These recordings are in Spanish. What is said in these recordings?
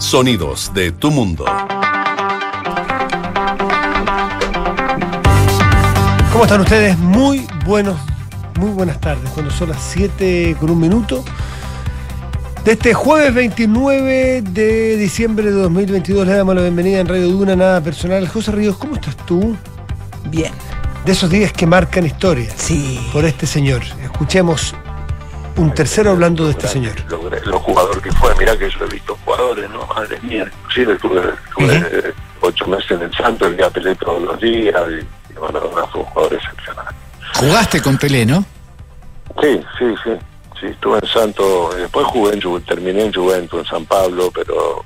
Sonidos de tu mundo. ¿Cómo están ustedes? Muy buenos, muy buenas tardes. Cuando son las 7 con un minuto. De este jueves 29 de diciembre de 2022 le damos la bienvenida en Radio Duna, nada personal. José Ríos, ¿cómo estás tú? Bien. De esos días que marcan historia Sí. por este señor. Escuchemos un tercero hablando de este señor. Lo, lo jugador que fue, mira que yo he visto jugadores, ¿no? Madre mía, inclusive tuve, tuve eh, ocho meses en el Santo, el día Pelé todos los días, y, y Maradona fue un jugador excepcional. Jugaste con Pelé, ¿no? Sí, sí, sí, sí, estuve en Santo, y después jugué en Juventus, terminé en Juventus, en San Pablo, pero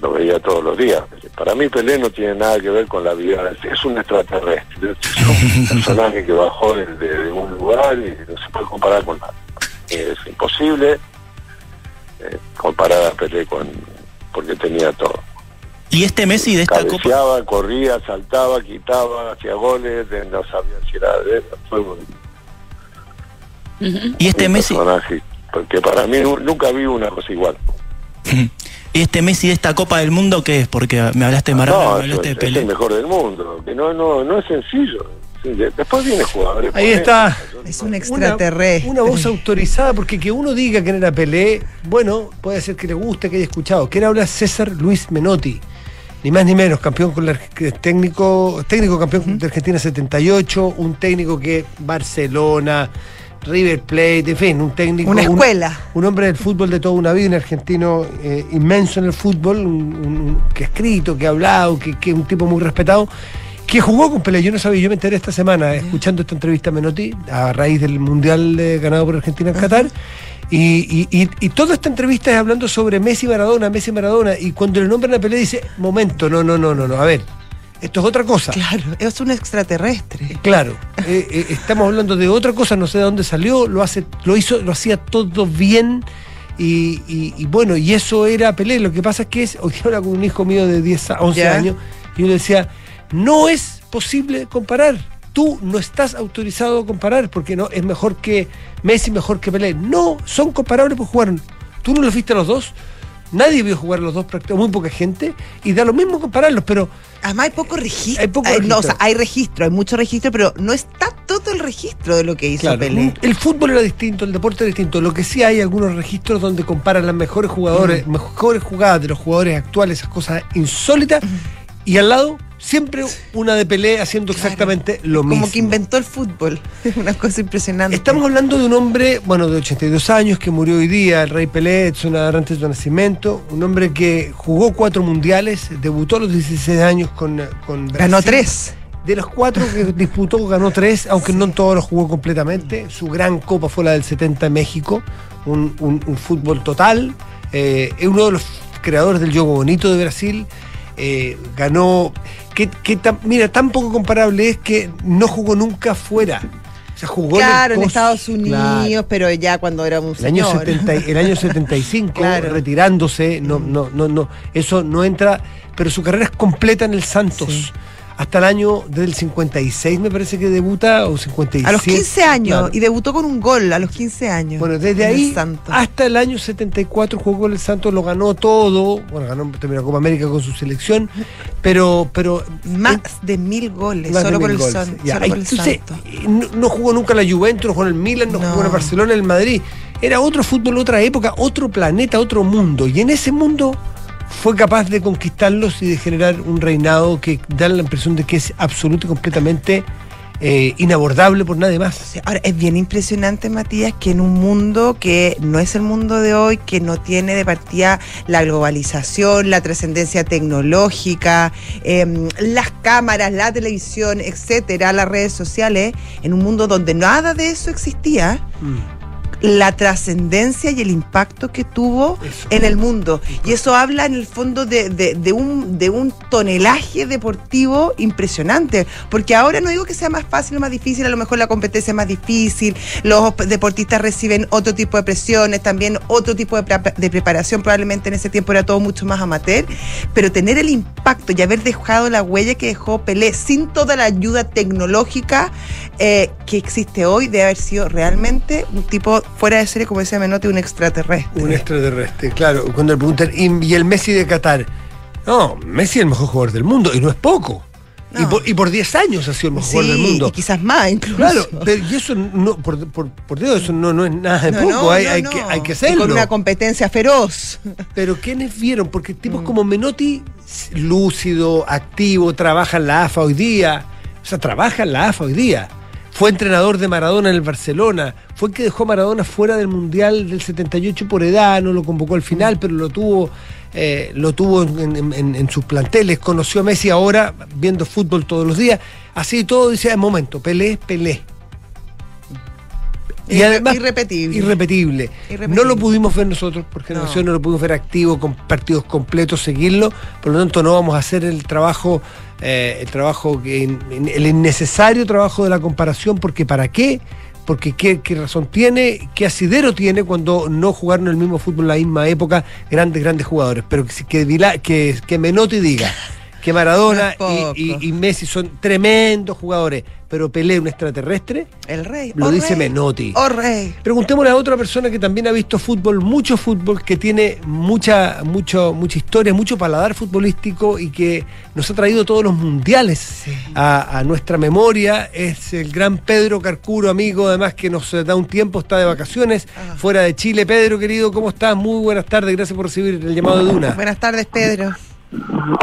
lo veía todos los días. Para mí Pelé no tiene nada que ver con la vida, es un extraterrestre, es un personaje que bajó de, de- de un lugar y no se puede comparar con nada. Es imposible eh, comparar a Pelé con porque tenía todo. Y este Messi de esta Copa, corría, saltaba, quitaba, hacía goles, de- no sabía si era de él, fue un, y este un Messi, personaje, porque para mí nu- nunca vi una cosa igual. y este Messi de esta Copa del Mundo qué es, porque me hablaste de Maradona, no, me es, hablaste de es Pelé. el mejor del mundo, que no, no, no es sencillo. Después viene jugadores. Ahí está. Es un Una, extraterrestre. una voz autorizada, porque que uno diga que era Pelé, bueno, puede ser que le guste, que haya escuchado. Que era habla César Luis Menotti, ni más ni menos, campeón con la, técnico, técnico campeón de Argentina 78, un técnico que Barcelona, River Plate, en fin, un técnico. Una un- escuela. Un, hombre del fútbol de toda una vida, un argentino eh, inmenso en el fútbol, un- un- que ha escrito, que ha hablado, que que es un tipo muy respetado que jugó con Pelé, yo no sabía, yo me enteré esta semana escuchando esta entrevista a Menotti a raíz del Mundial eh, ganado por Argentina en Qatar. Y, y- y- y toda esta entrevista es hablando sobre Messi Maradona, Messi Maradona. Y cuando le nombran a Pelé dice, momento, no, no, no, no, no, a ver, esto es otra cosa. Claro, es un extraterrestre. Claro, eh, eh, estamos hablando de otra cosa, no sé de dónde salió, lo hace, lo hizo, lo hacía todo bien. Y, y- y bueno, y eso era Pelé. Lo que pasa es que es, hoy habla con un hijo mío de 10, a 11 Ya. años, y yo le decía, no es posible comparar. Tú no estás autorizado a comparar, porque no es mejor que Messi, mejor que Pelé. No, son comparables porque jugaron. Tú no los viste a los dos. Nadie vio jugar a los dos, prácticamente, muy poca gente, y da lo mismo compararlos, pero Además hay poco registro. Hay poco no, o sea, hay registro, hay mucho registro, pero no está todo el registro de lo que hizo Claro, Pelé. El fútbol era distinto, el deporte era distinto. Lo que sí hay algunos registros donde comparan las mejores jugadores, mejores jugadas de los jugadores actuales, esas cosas insólitas, y al lado siempre una de Pelé haciendo Claro. exactamente lo mismo. Como que inventó el fútbol. Es una cosa impresionante. Estamos hablando de un hombre, bueno, de 82 años, que murió hoy día, el rey Pelé, Edson Arantes de su nacimiento, un hombre que jugó cuatro mundiales, debutó a los 16 años con, con Brasil. Ganó tres. De los cuatro que disputó, ganó tres, aunque no en todos los jugó completamente. Su gran copa fue la del 70 en México, un, un- un fútbol total. Eh, es uno de los creadores del juego bonito de Brasil. Eh, ganó. Que, que tan- mira, tan poco comparable es que no jugó nunca fuera. O sea, jugó Claro, el en Estados Unidos, Claro. pero ya cuando era un El año, señor. 70 y- el año 75, Claro. retirándose, no, no, no, no, eso no entra, pero su carrera es completa en el Santos. Sí. Hasta el año del 56 me parece que debuta, o 57. A los 15 años. Claro. Y debutó con un gol a los 15 años. Bueno, desde el ahí hasta el año 74 jugó con el Santos, lo ganó todo, bueno, ganó también la Copa América con su selección, pero... pero Más de mil goles, solo, por el, goles. Ya, solo por el entonces, Santos. no, no jugó nunca la Juventus, no jugó en el Milan, no, No. jugó en el Barcelona, en el Madrid. Era otro fútbol, otra época, otro planeta, otro mundo. Y en ese mundo fue capaz de conquistarlos y de generar un reinado que da la impresión de que es absoluto y completamente eh, inabordable por nadie más. Ahora, es bien impresionante, Matías, que en un mundo que no es el mundo de hoy, que no tiene de partida la globalización, la trascendencia tecnológica, em, las cámaras, la televisión, etcétera, las redes sociales, en un mundo donde nada de eso existía, la trascendencia y el impacto que tuvo Eso. en el mundo. Y eso habla en el fondo de, de- de un, de un tonelaje deportivo impresionante. Porque ahora no digo que sea más fácil o más difícil, a lo mejor la competencia es más difícil, los deportistas reciben otro tipo de presiones, también otro tipo de, pre- de preparación, probablemente en ese tiempo era todo mucho más amateur, pero tener el impacto y haber dejado la huella que dejó Pelé sin toda la ayuda tecnológica eh, que existe hoy, debe haber sido realmente un tipo fuera de serie, como decía Menotti, un extraterrestre. Un extraterrestre, claro. Cuando le preguntan, ¿y, y el Messi de Qatar? No, Messi es el mejor jugador del mundo, y no es poco. Y, por, y por 10 años ha sido el mejor jugador del mundo. y quizás más incluso. Claro, pero y eso no, por, por, por Dios, eso no, no es nada de No, poco, hay, que, hay que Y hacerlo. con una competencia feroz. Pero ¿quiénes vieron? Porque tipos Mm. como Menotti, lúcido, activo, trabaja en la AFA hoy día. O sea, trabaja en la AFA hoy día. Fue entrenador de Maradona en el Barcelona. Fue el que dejó a Maradona fuera del Mundial del 78 por edad. No lo convocó al Mm. final, pero lo tuvo, eh, lo tuvo en, en- en- en sus planteles. Conoció a Messi ahora viendo fútbol todos los días. Así y todo dice, en momento, Pelé, Pelé. Irre- irrepetible. Irrepetible. Irrepetible. No lo pudimos ver nosotros por generación, no. lo pudimos ver activo, con partidos completos, seguirlo. Por lo tanto, no vamos a hacer el trabajo, eh, el trabajo, que, el innecesario trabajo de la comparación, porque ¿para qué? Porque qué, qué razón tiene, qué asidero tiene cuando no jugaron el mismo fútbol en la misma época, grandes, grandes jugadores. Pero que, que, que, que Menotti diga que Maradona No y, y- y Messi son tremendos jugadores, pero Pelé un extraterrestre, El rey. lo Oh, dice rey. Menotti. Oh, rey. Preguntémosle a otra persona que también ha visto fútbol, mucho fútbol, que tiene mucha, mucho, mucha historia, mucho paladar futbolístico y que nos ha traído todos los mundiales a, a nuestra memoria. Es el gran Pedro Carcuro, amigo, además que nos da un tiempo, está de vacaciones, Ah. fuera de Chile. Pedro, querido, ¿cómo estás? Muy buenas tardes, gracias por recibir el llamado de Duna. Buenas tardes, Pedro.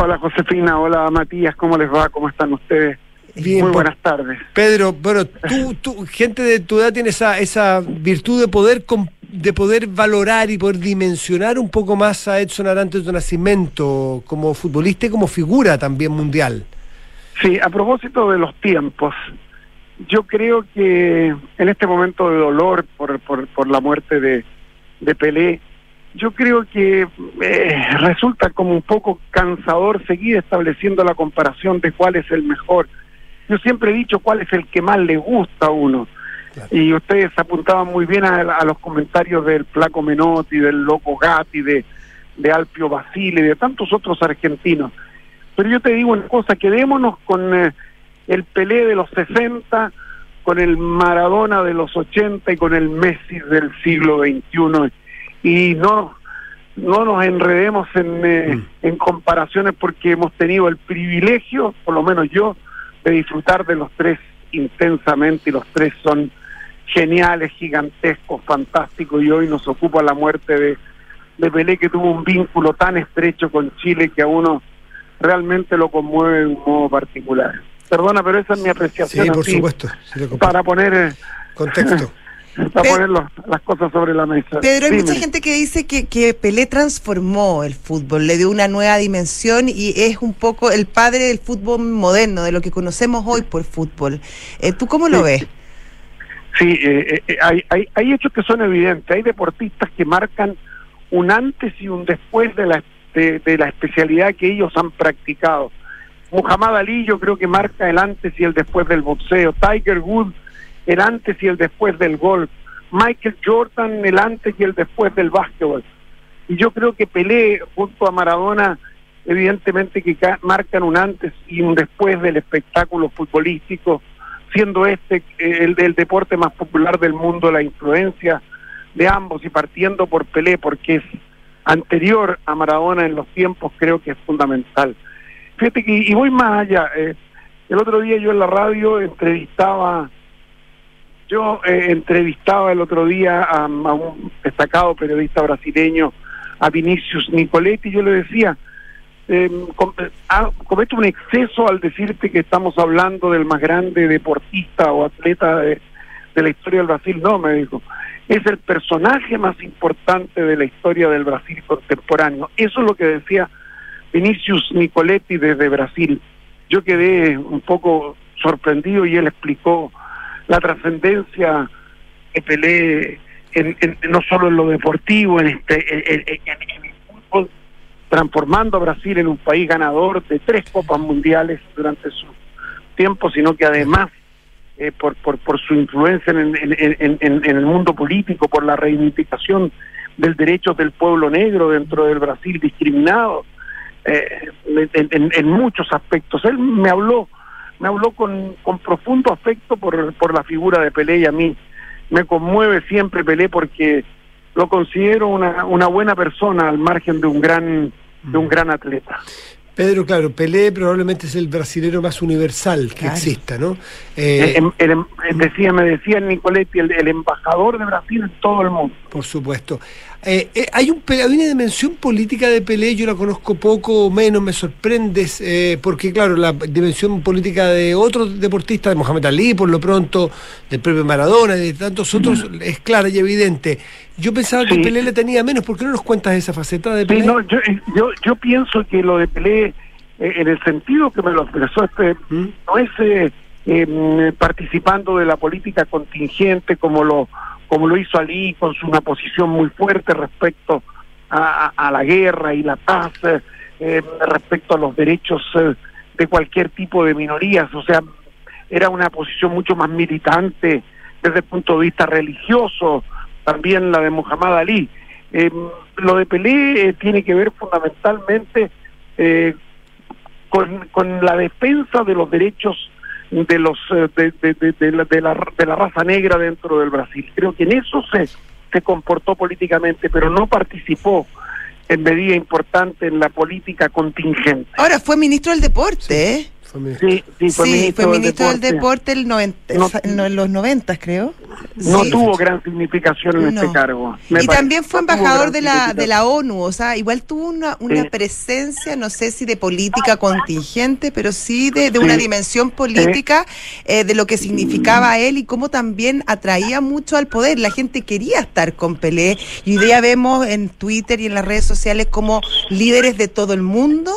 Hola Josefina, hola Matías, ¿cómo les va? ¿Cómo están ustedes? Bien, Muy buenas tardes. Pedro, bueno, tú, tú, gente de tu edad tiene esa, esa virtud de poder de poder valorar y poder dimensionar un poco más a Edson Arantes de Nacimiento como futbolista y como figura también mundial. Sí, a propósito de los tiempos, yo creo que en este momento de dolor por, por, por la muerte de, de Pelé, yo creo que eh, resulta como un poco cansador seguir estableciendo la comparación de cuál es el mejor. Yo siempre he dicho cuál es el que más le gusta a uno. Y ustedes apuntaban muy bien a, a los comentarios del Flaco Menotti, del Loco Gatti, de, de Alpio Basile, de tantos otros argentinos. Pero yo te digo una cosa, quedémonos con eh, el Pelé de los 60, con el Maradona de los 80 y con el Messi del siglo XXI. Y no, no nos enredemos en, eh, Mm. en comparaciones porque hemos tenido el privilegio, por lo menos yo, de disfrutar de los tres intensamente y los tres son geniales, gigantescos, fantásticos y hoy nos ocupa la muerte de, de Pelé que tuvo un vínculo tan estrecho con Chile que a uno realmente lo conmueve de un modo particular. Perdona, pero esa es mi Sí, apreciación por así, supuesto. sí lo comparto. para poner eh, Contexto. para Pe- poner los- las cosas sobre la mesa. Pedro, hay mucha gente que dice que, que Pelé transformó el fútbol, le dio una nueva dimensión y es un poco el padre del fútbol moderno, de lo que conocemos hoy por fútbol. Eh, ¿Tú cómo lo Sí. ves? Sí, eh, eh, hay, hay, hay hechos que son evidentes. Hay deportistas que marcan un antes y un después de la, de, de la especialidad que ellos han practicado. Muhammad Ali yo creo que marca el antes y el después del boxeo. Tiger Woods el antes y el después del golf. Michael Jordan el antes y el después del básquetbol. Y yo creo que Pelé junto a Maradona evidentemente que ca- marcan un antes y un después del espectáculo futbolístico siendo este eh, el deporte más popular del mundo, la influencia de ambos y partiendo por Pelé, porque es anterior a Maradona en los tiempos, creo que es fundamental. Fíjate que, y voy más allá, eh, el otro día yo en la radio entrevistaba, yo eh, entrevistaba el otro día a, un destacado periodista brasileño, a Vinicius Nicoletti, yo le decía, eh, un exceso al decirte que estamos hablando del más grande deportista o atleta de, de la historia del Brasil. No, me dijo, es el personaje más importante de la historia del Brasil contemporáneo. Eso es lo que decía Vinicius Nicoletti desde Brasil. Yo quedé un poco sorprendido y él explicó la trascendencia que Pelé en, no solo en lo deportivo, en, este, en- el fútbol, transformando a Brasil en un país ganador de tres copas mundiales durante su tiempo, sino que además eh, por, por, por su influencia en, en, en- en- el mundo político, por la reivindicación del derecho del pueblo negro dentro del Brasil discriminado, eh, en muchos aspectos. Él me habló, me habló con, con profundo afecto por, por la figura de Pelé y a mí me conmueve siempre Pelé porque lo considero una, una buena persona al margen de un gran de un gran atleta. Pedro, claro, Pelé probablemente es el brasilero más universal que Claro. exista, ¿no? Eh, el decía, me decía Nicoletti, el, el embajador de Brasil en todo el mundo. Por supuesto. Eh, eh, hay, un, hay una dimensión política de Pelé, yo la conozco poco o menos, me sorprendes, eh, porque claro, la dimensión política de otros deportistas, de Mohamed Ali por lo pronto, del propio Maradona y de tantos otros, es clara y evidente. Yo pensaba que. Pelé le tenía menos, ¿por qué no nos cuentas esa faceta de Pelé? Sí, no, yo, eh, yo, yo pienso que lo de Pelé, eh, en el sentido que me lo expresó este, ¿Mm? no es eh, eh, participando de la política contingente como lo como lo hizo Ali con su, una posición muy fuerte respecto a, la guerra y la paz, eh, respecto a los derechos eh, de cualquier tipo de minorías, o sea, era una posición mucho más militante desde el punto de vista religioso, también la de Muhammad Ali. Eh, lo de Pelé tiene que ver fundamentalmente con, con la defensa de los derechos de los eh, de, de- de- de la, de la- de la raza negra dentro del Brasil. Creo que en eso se, se comportó políticamente, pero no participó en medida importante en la política contingente. Ahora fue ministro del deporte, ¿eh? Fue Sí, sí, fue sí, ministro, fue del ministro del deporte. deporte el 90, No- en lo- en los 90, creo. No Sí. tuvo gran significación en No. este cargo. me Y parece. también fue embajador de la, de la ONU, o sea, igual tuvo una, una Sí. presencia, no sé si de política contingente, pero sí de, de una dimensión política eh, de lo que significaba él y cómo también atraía mucho al poder. La gente quería estar con Pelé y hoy día vemos en Twitter y en las redes sociales como líderes de todo el mundo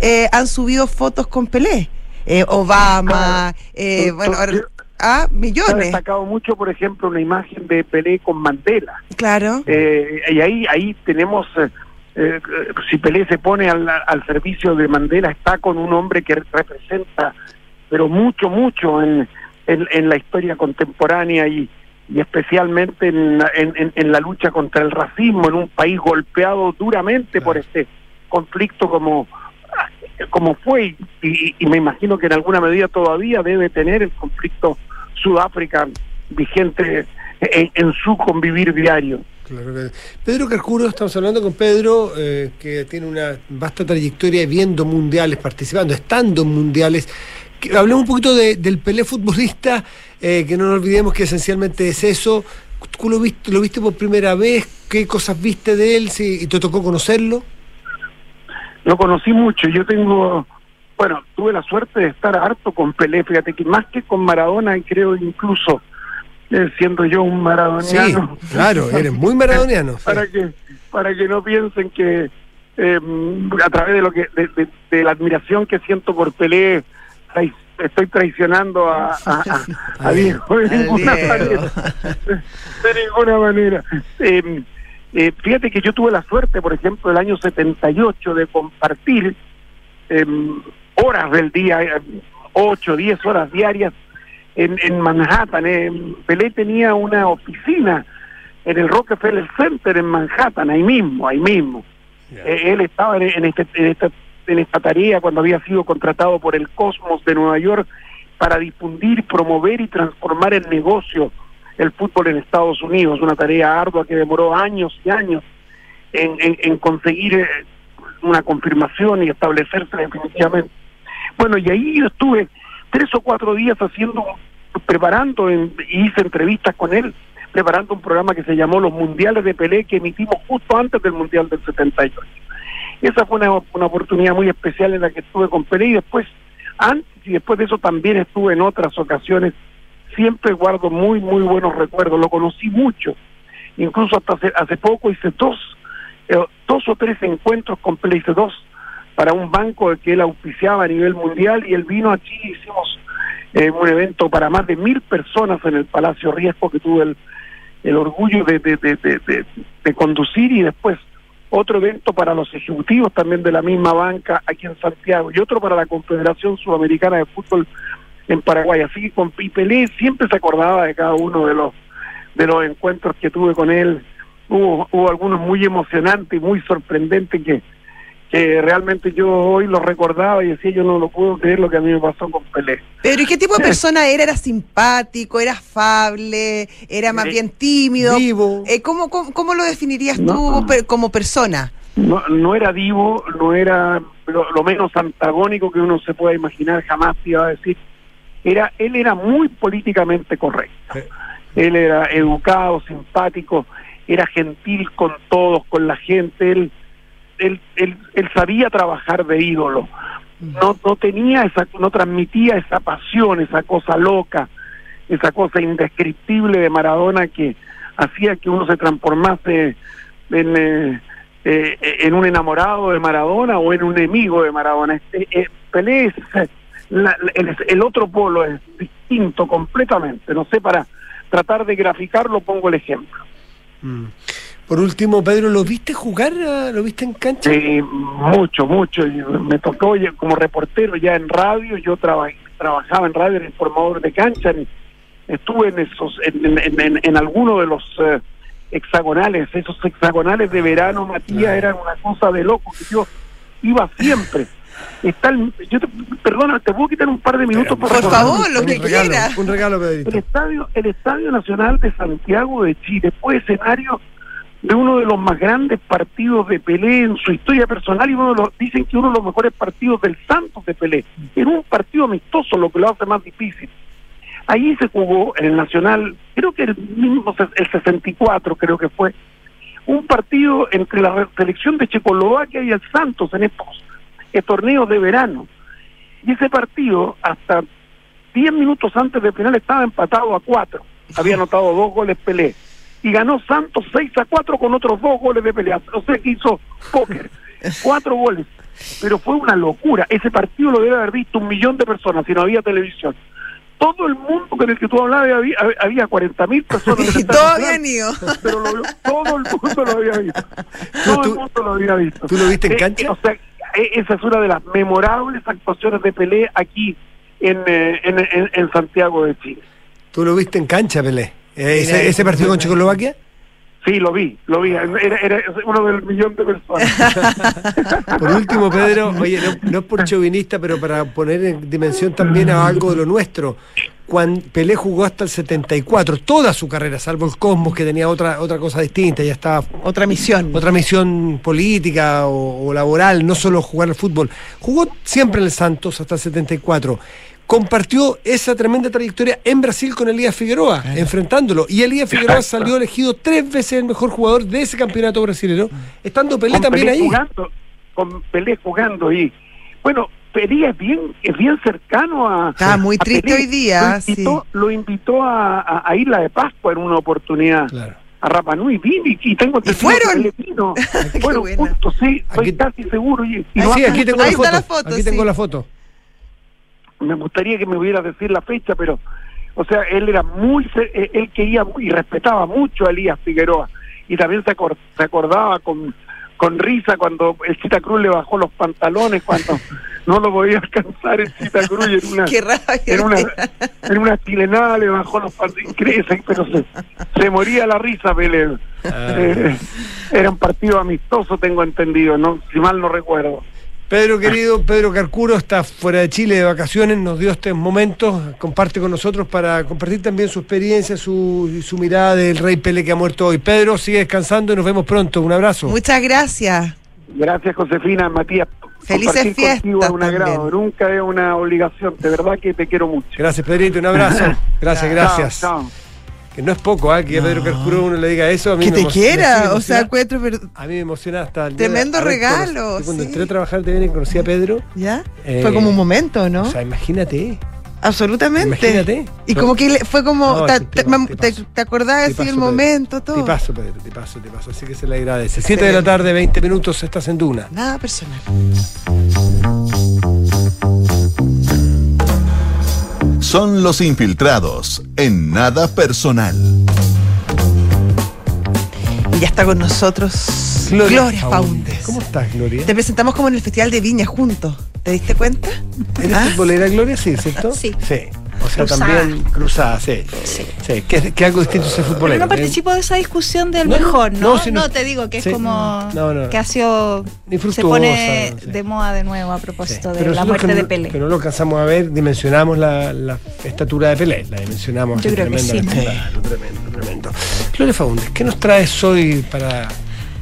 eh, han subido fotos con Pelé. Eh, Obama, eh, Entonces, bueno, ahora- ah, Se ha millones, destacado mucho, por ejemplo, una imagen de Pelé con Mandela. claro. Eh, y ahí ahí tenemos, eh, eh, si Pelé se pone al, al servicio de Mandela, está con un hombre que representa, pero mucho, mucho en, en, en la historia contemporánea y, y especialmente en, la- en, en- en la lucha contra el racismo en un país golpeado duramente por este conflicto como como fue y, y me imagino que en alguna medida todavía debe tener el conflicto Sudáfrica vigente en, su convivir diario. Pedro Carcuro, estamos hablando con Pedro, eh, que tiene una vasta trayectoria viendo mundiales, participando, estando en mundiales. Hablemos un poquito de- del Pelé futbolista, eh, que no nos olvidemos que esencialmente es eso. ¿Tú lo viste, por primera vez? ¿Qué cosas viste de él? ¿Y te tocó conocerlo? Lo conocí mucho, yo tengo, bueno, tuve la suerte de estar harto con Pelé, fíjate que más que con Maradona, creo incluso eh, siendo yo un Sí, maradoniano. claro, eres muy maradoniano. sí. para que para que no piensen que eh, a través de lo que de, de- de la admiración que siento por Pelé trai- estoy traicionando a, a, a- a Diego de ninguna manera de ninguna manera Eh, eh, fíjate que yo tuve la suerte por ejemplo el año 78 de compartir eh, horas del día eh, 8, 10 horas diarias en, en Manhattan. eh. Pelé tenía una oficina en el Rockefeller Center en Manhattan, ahí mismo, ahí mismo. Eh, él estaba en, en este- en esta, en esta tarea cuando había sido contratado por el Cosmos de Nueva York para difundir, promover y transformar el negocio el fútbol en Estados Unidos, una tarea ardua que demoró años y años en, en- conseguir eh, una confirmación y establecerse definitivamente. Bueno, y ahí yo estuve tres o cuatro días haciendo, preparando, en- hice entrevistas con él, preparando un programa que se llamó Los Mundiales de Pelé, que emitimos justo antes del Mundial del 78. Esa fue una, una oportunidad muy especial en la que estuve con Pelé y después, antes y después de eso también estuve en otras ocasiones. Siempre guardo muy, muy buenos recuerdos, lo conocí mucho. Incluso hasta hace, hace poco hice dos, eh, dos o tres encuentros con hice dos para un banco que él auspiciaba a nivel mundial y él vino aquí, hicimos eh, un evento para más de mil personas en el Palacio Riesgo que tuve el, el orgullo de, de- de conducir y después otro evento para los ejecutivos también de la misma banca aquí en Santiago y otro para la Confederación Sudamericana de Fútbol en Paraguay. Así que con y Pelé siempre se acordaba de cada uno de los de los encuentros que tuve con él. Hubo, hubo algunos muy emocionantes y muy sorprendentes que, que realmente yo hoy lo recordaba y decía yo no lo puedo creer lo que a mí me pasó con Pelé. Pero ¿y qué tipo de persona era? ¿Era simpático? ¿Era afable? ¿Era más Eh, bien tímido? Eh, ¿cómo, cómo, cómo lo definirías No. tú per- como persona? No, no era divo, no era lo, lo menos antagónico que uno se pueda imaginar, jamás te iba a decir. Era, él era muy políticamente correcto. Sí. Él era educado, simpático, era gentil con todos, con la gente. Él, él, él, él sabía trabajar de ídolo. No, no tenía esa, no transmitía esa pasión, esa cosa loca, esa cosa indescriptible de Maradona que hacía que uno se transformase en, eh, eh, en un enamorado de Maradona o en un enemigo de Maradona. Este, eh, Pelé es, la- el, el otro polo es distinto completamente. No sé, para tratar de graficarlo pongo el ejemplo. Mm. Por último, Pedro, ¿lo viste jugar? ah, ¿Lo viste en cancha? Sí, mucho, mucho. Me tocó como reportero ya en radio, yo traba- trabajaba en radio, era informador de cancha, estuve en esos, en, en, en, en alguno de los eh, hexagonales, esos hexagonales de verano, Matías, eran una cosa de loco, que yo iba siempre. Está el- yo te- perdona, te puedo quitar un par de minutos por para recordar? favor, lo un que regalo, quiera. Un regalo, Pedrito. El estadio, el estadio nacional de Santiago de Chile fue escenario de uno de los más grandes partidos de Pelé en su historia personal y uno de los, dicen que uno de los mejores partidos del Santos de Pelé. Era un partido amistoso, lo que lo hace más difícil. Ahí se jugó en el Nacional, creo que el mismo, el 64 creo que fue, un partido entre la selección de Checoslovaquia y el Santos en estos torneos de verano. Y ese partido, hasta 10 minutos antes del final, estaba empatado a 4. Había anotado dos goles Pelé. Y ganó Santos 6 a 4 con otros dos goles de Pelé. O sea que hizo póker. Cuatro goles. Pero fue una locura. Ese partido lo debe haber visto un millón de personas si no había televisión. Todo el mundo con el que tú hablabas había, había 40 mil personas. Y Nacional, habían ido. Pero lo- todo el mundo lo había visto. Todo tú- el mundo lo había visto. tú lo viste en Eh, cancha? eh, o sea, esa es una de las memorables actuaciones de Pelé aquí en, eh, en, en- en Santiago de Chile. ¿Tú lo viste en cancha, Pelé? Eh, ese, ese partido con Checoslovaquia? Sí, lo vi, lo vi. Era, era uno del millón de personas. Por último, Pedro, oye, no, no es por chauvinista, pero para poner en dimensión también a algo de lo nuestro. Cuando Pelé jugó hasta el 74, toda su carrera, salvo el Cosmos, que tenía otra, otra cosa distinta, ya estaba Otra misión. otra misión política o, o laboral, no solo jugar al fútbol. Jugó siempre en el Santos hasta el 74. Compartió esa tremenda trayectoria en Brasil con Elías Figueroa, enfrentándolo. Y Elías Figueroa salió elegido tres veces el mejor jugador de ese campeonato brasileño, estando Pelé con también Pelé ahí. jugando, con Pelé jugando y bueno, Pelé es bien, es bien cercano a. Está muy a triste hoy día, Lo invitó, sí. lo invitó a, a- a Isla de Pascua en una oportunidad. Claro. A Rapa Nui y, y tengo ¿Y fueron? que vino. Justo, sí, estoy Aquí- casi seguro. Y, y Ah, sí, aquí tengo Ahí la foto. está la foto, aquí sí. tengo la foto. me gustaría que me hubiera decir la fecha, pero, o sea, él era muy, eh, él quería y respetaba mucho a Elías Figueroa y también se, acor- se acordaba con, con risa cuando el Chita Cruz le bajó los pantalones cuando no lo podía alcanzar el Chita Cruz y en una, en una, en una chilenada le bajó los pantalones, pero se, se moría la risa, Pelé. Ah. Eh, era un partido amistoso, tengo entendido, no, si mal no recuerdo. Pedro querido, Pedro Carcuro está fuera de Chile de vacaciones, nos dio estos momentos, comparte con nosotros para compartir también su experiencia, su, su mirada del Rey Pele que ha muerto hoy. Pedro, sigue descansando y nos vemos pronto. Un abrazo. Muchas gracias. Gracias, Josefina, Matías. Felices fiestas un agrado, nunca es una obligación. De verdad que te quiero mucho. Gracias, Pedrito, un abrazo. Gracias, gracias. Chao, chao. Que no es poco, ¿ah? que a Pedro Carcuro uno le diga eso. A mí Que me te me quiera. O sea, encuentro. pero- A mí me emociona hasta el Tremendo regalo, Cuando sí. entré a trabajar de y conocí a Pedro. ¿Ya? Eh, Fue como un momento, ¿no? O sea, imagínate. Absolutamente. Imagínate. Y como que fue como. No, te, acordás así el momento, todo. Te paso, Pedro, te paso, te paso. Así que se le agradece. Siete de la tarde, 20 minutos, estás en Duna. Nada personal. Son los infiltrados en nada personal. Y ya está con nosotros Gloria, Faundes. ¿Cómo estás, Gloria? Te presentamos como en el Festival de Viña juntos. ¿Te diste cuenta? ¿Eres ¿Ah? futbolera, Gloria? Sí, ¿cierto? Sí. Sí. O sea, Cruzada. también cruzada, sí. Sí. Sí, que, que algo distinto ser Pero futbolero. no participo de esa discusión del No, mejor, ¿no? no, No, te digo que es como No, no. que ha sido se pone de moda de nuevo a propósito de pero la muerte de Pelé. Que no lo alcanzamos a ver, dimensionamos la, la estatura de Pelé, la dimensionamos. Yo creo que sí. Claro, tremendo, tremendo. Gloria Faúndez, ¿qué nos traes hoy para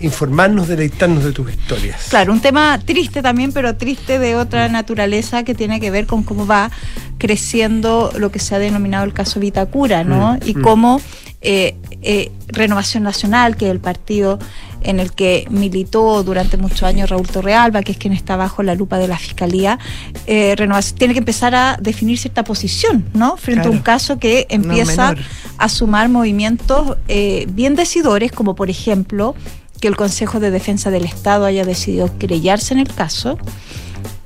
informarnos, deleitarnos de tus historias? Claro, un tema triste también, pero triste de otra naturaleza que tiene que ver con cómo va creciendo lo que se ha denominado el caso Vitacura, ¿no? Mm, y mm. cómo eh, eh, Renovación Nacional, que es el partido en el que militó durante muchos años Raúl Torrealba, que es quien está bajo la lupa de la Fiscalía, eh, Renovación tiene que empezar a definir cierta posición, ¿no? Frente a un caso que empieza a sumar movimientos bien decidores, como por ejemplo que el Consejo de Defensa del Estado haya decidido querellarse en el caso.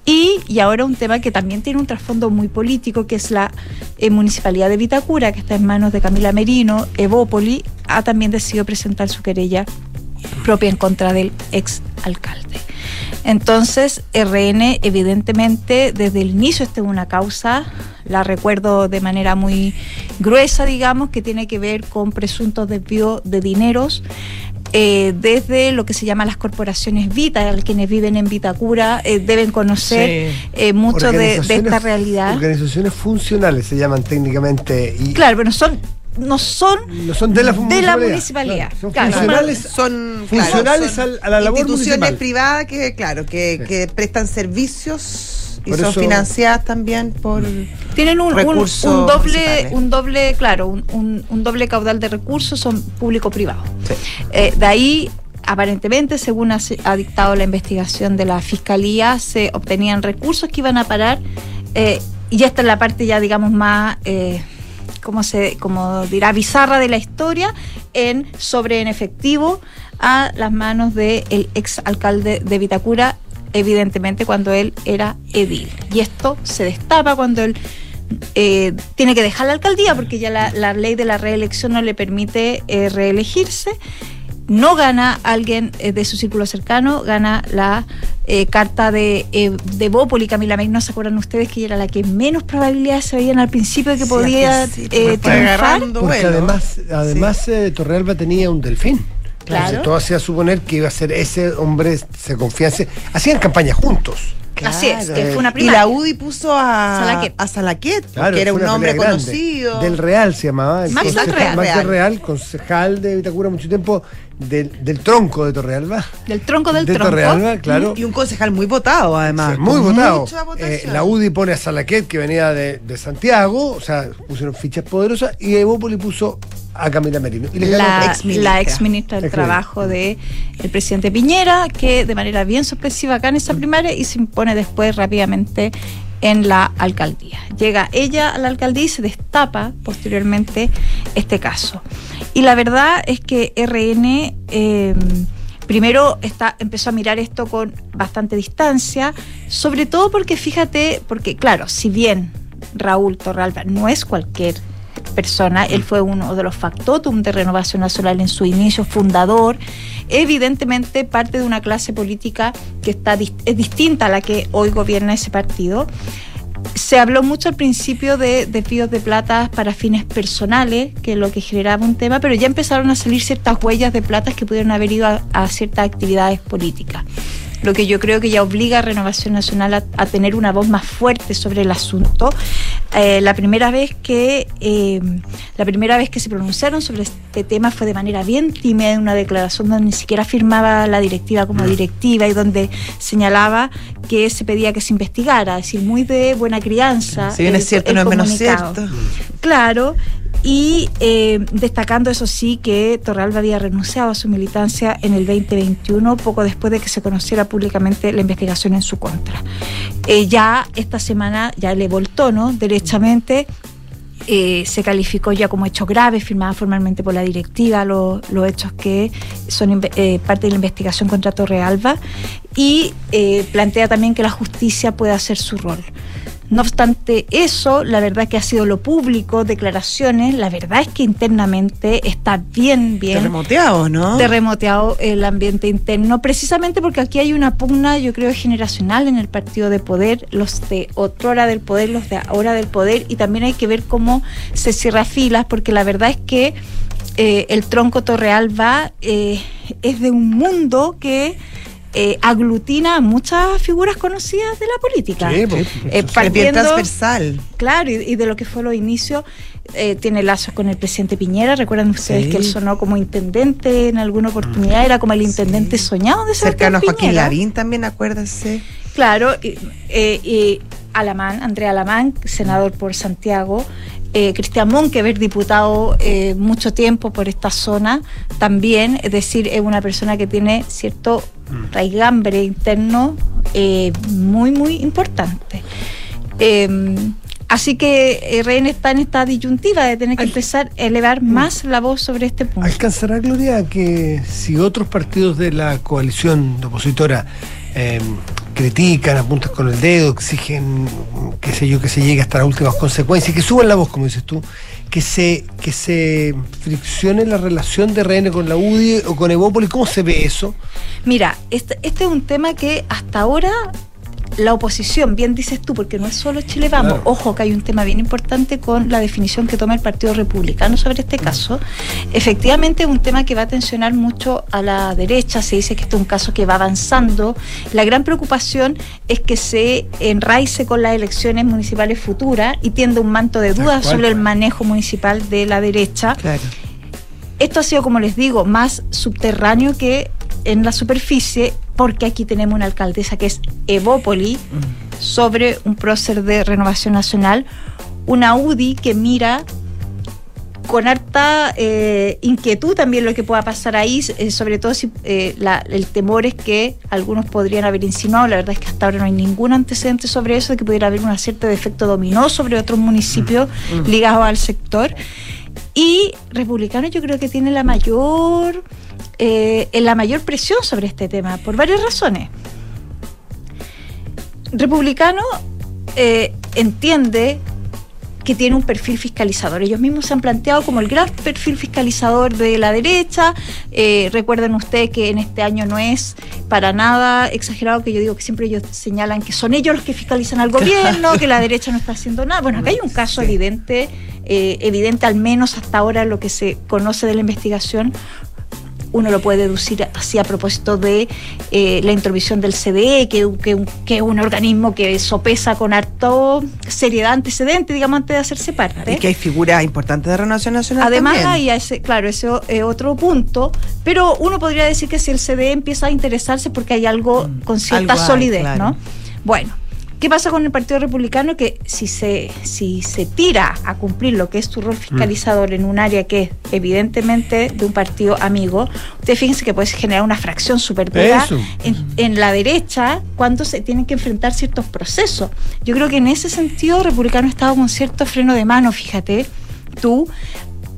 Y, y ahora un tema que también tiene un trasfondo muy político, que es la eh, Municipalidad de Vitacura, que está en manos de Camila Merino, Evópoli, ha también decidido presentar su querella propia en contra del ex alcalde. Entonces, RN, evidentemente, desde el inicio esta es una causa, la recuerdo de manera muy gruesa, digamos, que tiene que ver con presuntos desvíos de dineros. Eh, desde lo que se llama las corporaciones Vita, quienes viven en Vitacura eh, deben conocer eh, mucho de, de esta realidad. Organizaciones funcionales se llaman técnicamente. Y Claro, pero no son, no son no son de la de la municipalidad. son Claro, funcionales. son Funcionales claro, al- a la labor instituciones municipal. privadas que claro que, Sí. que prestan servicios y Por son eso- financiadas también por Tienen un, recursos un doble, un doble, claro, un, un- un doble caudal de recursos, son público-privado. Eh, de ahí, aparentemente, según ha, dictado la investigación de la fiscalía, se obtenían recursos que iban a parar, eh, y esta es la parte ya, digamos, más. Eh, como se como dirá bizarra de la historia en sobre en efectivo a las manos del ex alcalde de Vitacura evidentemente cuando él era edil y esto se destapa cuando él eh, tiene que dejar la alcaldía porque ya la, la ley de la reelección no le permite eh, reelegirse. No gana alguien eh, de su círculo cercano, gana la eh, carta de, eh, de Bópoli, Camila May. ¿No se acuerdan ustedes que ella era la que menos probabilidades se veían al principio de que Sí, podía eh, fue triunfar? Porque vuelo. además, además eh, Torrealba tenía un delfín. Claro. Entonces, todo hacía suponer que iba a ser ese hombre, se confianza. Hacían campaña juntos. Así es, que fue una y primaria. la UDI puso a Salaquet. a Salaquet Claro, que era un nombre grande. conocido Del Real se llamaba. el Max del concejal- Real. Max del Real, concejal de Vitacura mucho tiempo, del, del tronco de Torrealba. Del tronco del de tronco. Torrealba, claro. y un concejal muy votado además muy votado. mucha Eh, la UDI pone a Salaquet, que venía de, de Santiago, o sea, pusieron fichas poderosas, y Evópoli puso a Camila Merino. Y la, ex ministra. la ex ministra del Ex-ministra. Trabajo de el presidente Piñera, que de manera bien sorpresiva acá en esa primaria y se impone después rápidamente en la alcaldía. Llega ella a la alcaldía y se destapa posteriormente este caso. Y la verdad es que RN eh, primero está, empezó a mirar esto con bastante distancia, sobre todo porque fíjate, porque claro, si bien Raúl Torralba no es cualquier persona, él fue uno de los factotum de Renovación Nacional en su inicio, fundador, evidentemente parte de una clase política que está es distinta a la que hoy gobierna ese partido. Se habló mucho al principio de desvíos de plata para fines personales, que es lo que generaba un tema, pero ya empezaron a salir ciertas huellas de plata que pudieron haber ido a, a ciertas actividades políticas. Lo que yo creo que ya obliga a Renovación Nacional a, a tener una voz más fuerte sobre el asunto. Eh, la primera vez que eh, la primera vez que se pronunciaron sobre este tema fue de manera bien tímida en una declaración donde ni siquiera firmaba la directiva como directiva y donde señalaba que se pedía que se investigara, es decir, muy de buena crianza. si bien es cierto no es menos cierto Claro, y eh, destacando eso sí que Torralba había renunciado a su militancia en el 2021, poco después de que se conociera públicamente la investigación en su contra. Eh, ya esta semana ya le voltó, ¿no? Derechamente. eh, se calificó ya como hecho grave, firmada formalmente por la directiva, lo- los hechos que son parte de la investigación contra Torrealba, y plantea también que la justicia pueda hacer su rol. No obstante eso, la verdad que ha sido lo público, declaraciones, la verdad es que internamente está bien, bien Terremoteado, ¿no? terremoteado el ambiente interno, precisamente porque aquí hay una pugna, yo creo, generacional en el partido de poder, los de otrora del poder, los de ahora del poder, y también hay que ver cómo se cierra filas, porque la verdad es que eh, el tronco torreal va, eh, es de un mundo que eh, aglutina a muchas figuras conocidas de la política. Sí, pues, Eh, partiendo- transversal. Claro, y, y de lo que fue los inicios, eh, tiene lazos con el presidente Piñera. Recuerdan ustedes Sí. que él sonó como intendente en alguna oportunidad, era como el intendente soñado de Cercano a Joaquín. Lavín también, acuérdense. Claro, y, eh, y Alamán, Andrea Alamán, senador por Santiago, eh, Cristian Monkever, diputado eh, mucho tiempo por esta zona, también, es decir, es una persona que tiene cierto raigambre interno eh, muy, muy importante. Eh, así que eh, RN está en esta disyuntiva de tener que empezar a elevar más la voz sobre este punto. ¿Alcanzará, Gloria, que si otros partidos de la coalición opositora eh, critican, apuntan con el dedo, exigen, qué sé yo, que se llegue hasta las últimas consecuencias, que suban la voz, como dices tú, que se, que se friccione la relación de RN con la UDI o con Evópolis? ¿Cómo se ve eso? Mira, este, este es un tema que hasta ahora la oposición, bien dices tú, porque no es solo Chile Vamos, Claro. ojo que hay un tema bien importante con la definición que toma el Partido Republicano sobre este caso. Efectivamente es un tema que va a tensionar mucho a la derecha, se dice que este es un caso que va avanzando. La gran preocupación es que se enraice con las elecciones municipales futuras y tiende un manto de dudas sobre el pues. manejo municipal de la derecha. Claro. Esto ha sido, como les digo, más subterráneo que en la superficie, porque aquí tenemos una alcaldesa que es Evópoli sobre un prócer de renovación nacional, una UDI que mira con harta eh, inquietud también lo que pueda pasar ahí, eh, sobre todo si eh, la- el temor es que algunos podrían haber insinuado, la verdad es que hasta ahora no hay ningún antecedente sobre eso, de que pudiera haber un cierto efecto dominó sobre otros municipios ligados al sector. Y Republicano yo creo que tiene la mayor, eh, la mayor presión sobre este tema, por varias razones. Republicano eh, entiende que tiene un perfil fiscalizador. Ellos mismos se han planteado como el gran perfil fiscalizador de la derecha. Eh, recuerden ustedes que en este año no es para nada exagerado que yo digo que siempre ellos señalan que son ellos los que fiscalizan al gobierno, que la derecha no está haciendo nada. Bueno, acá hay un caso evidente, eh, evidente al menos hasta ahora lo que se conoce de la investigación, uno lo puede deducir así a propósito de eh, la intromisión del CDE, que, es un organismo que sopesa con harto seriedad antecedente, digamos, antes de hacerse parte. Y que hay figuras importantes de Renovación Nacional Además también. hay ese, claro, ese es otro punto, pero uno podría decir que si el CDE empieza a interesarse porque hay algo con cierta Mm, algo hay, solidez, claro. ¿no? Bueno, ¿qué pasa con el Partido Republicano? Que si se, si se tira a cumplir lo que es su rol fiscalizador en un área que es evidentemente de un partido amigo, ustedes fíjense que puede generar una fracción súper dura en la derecha cuando se tienen que enfrentar ciertos procesos. Yo creo que en ese sentido Republicano ha estado con cierto freno de mano, fíjate, tú,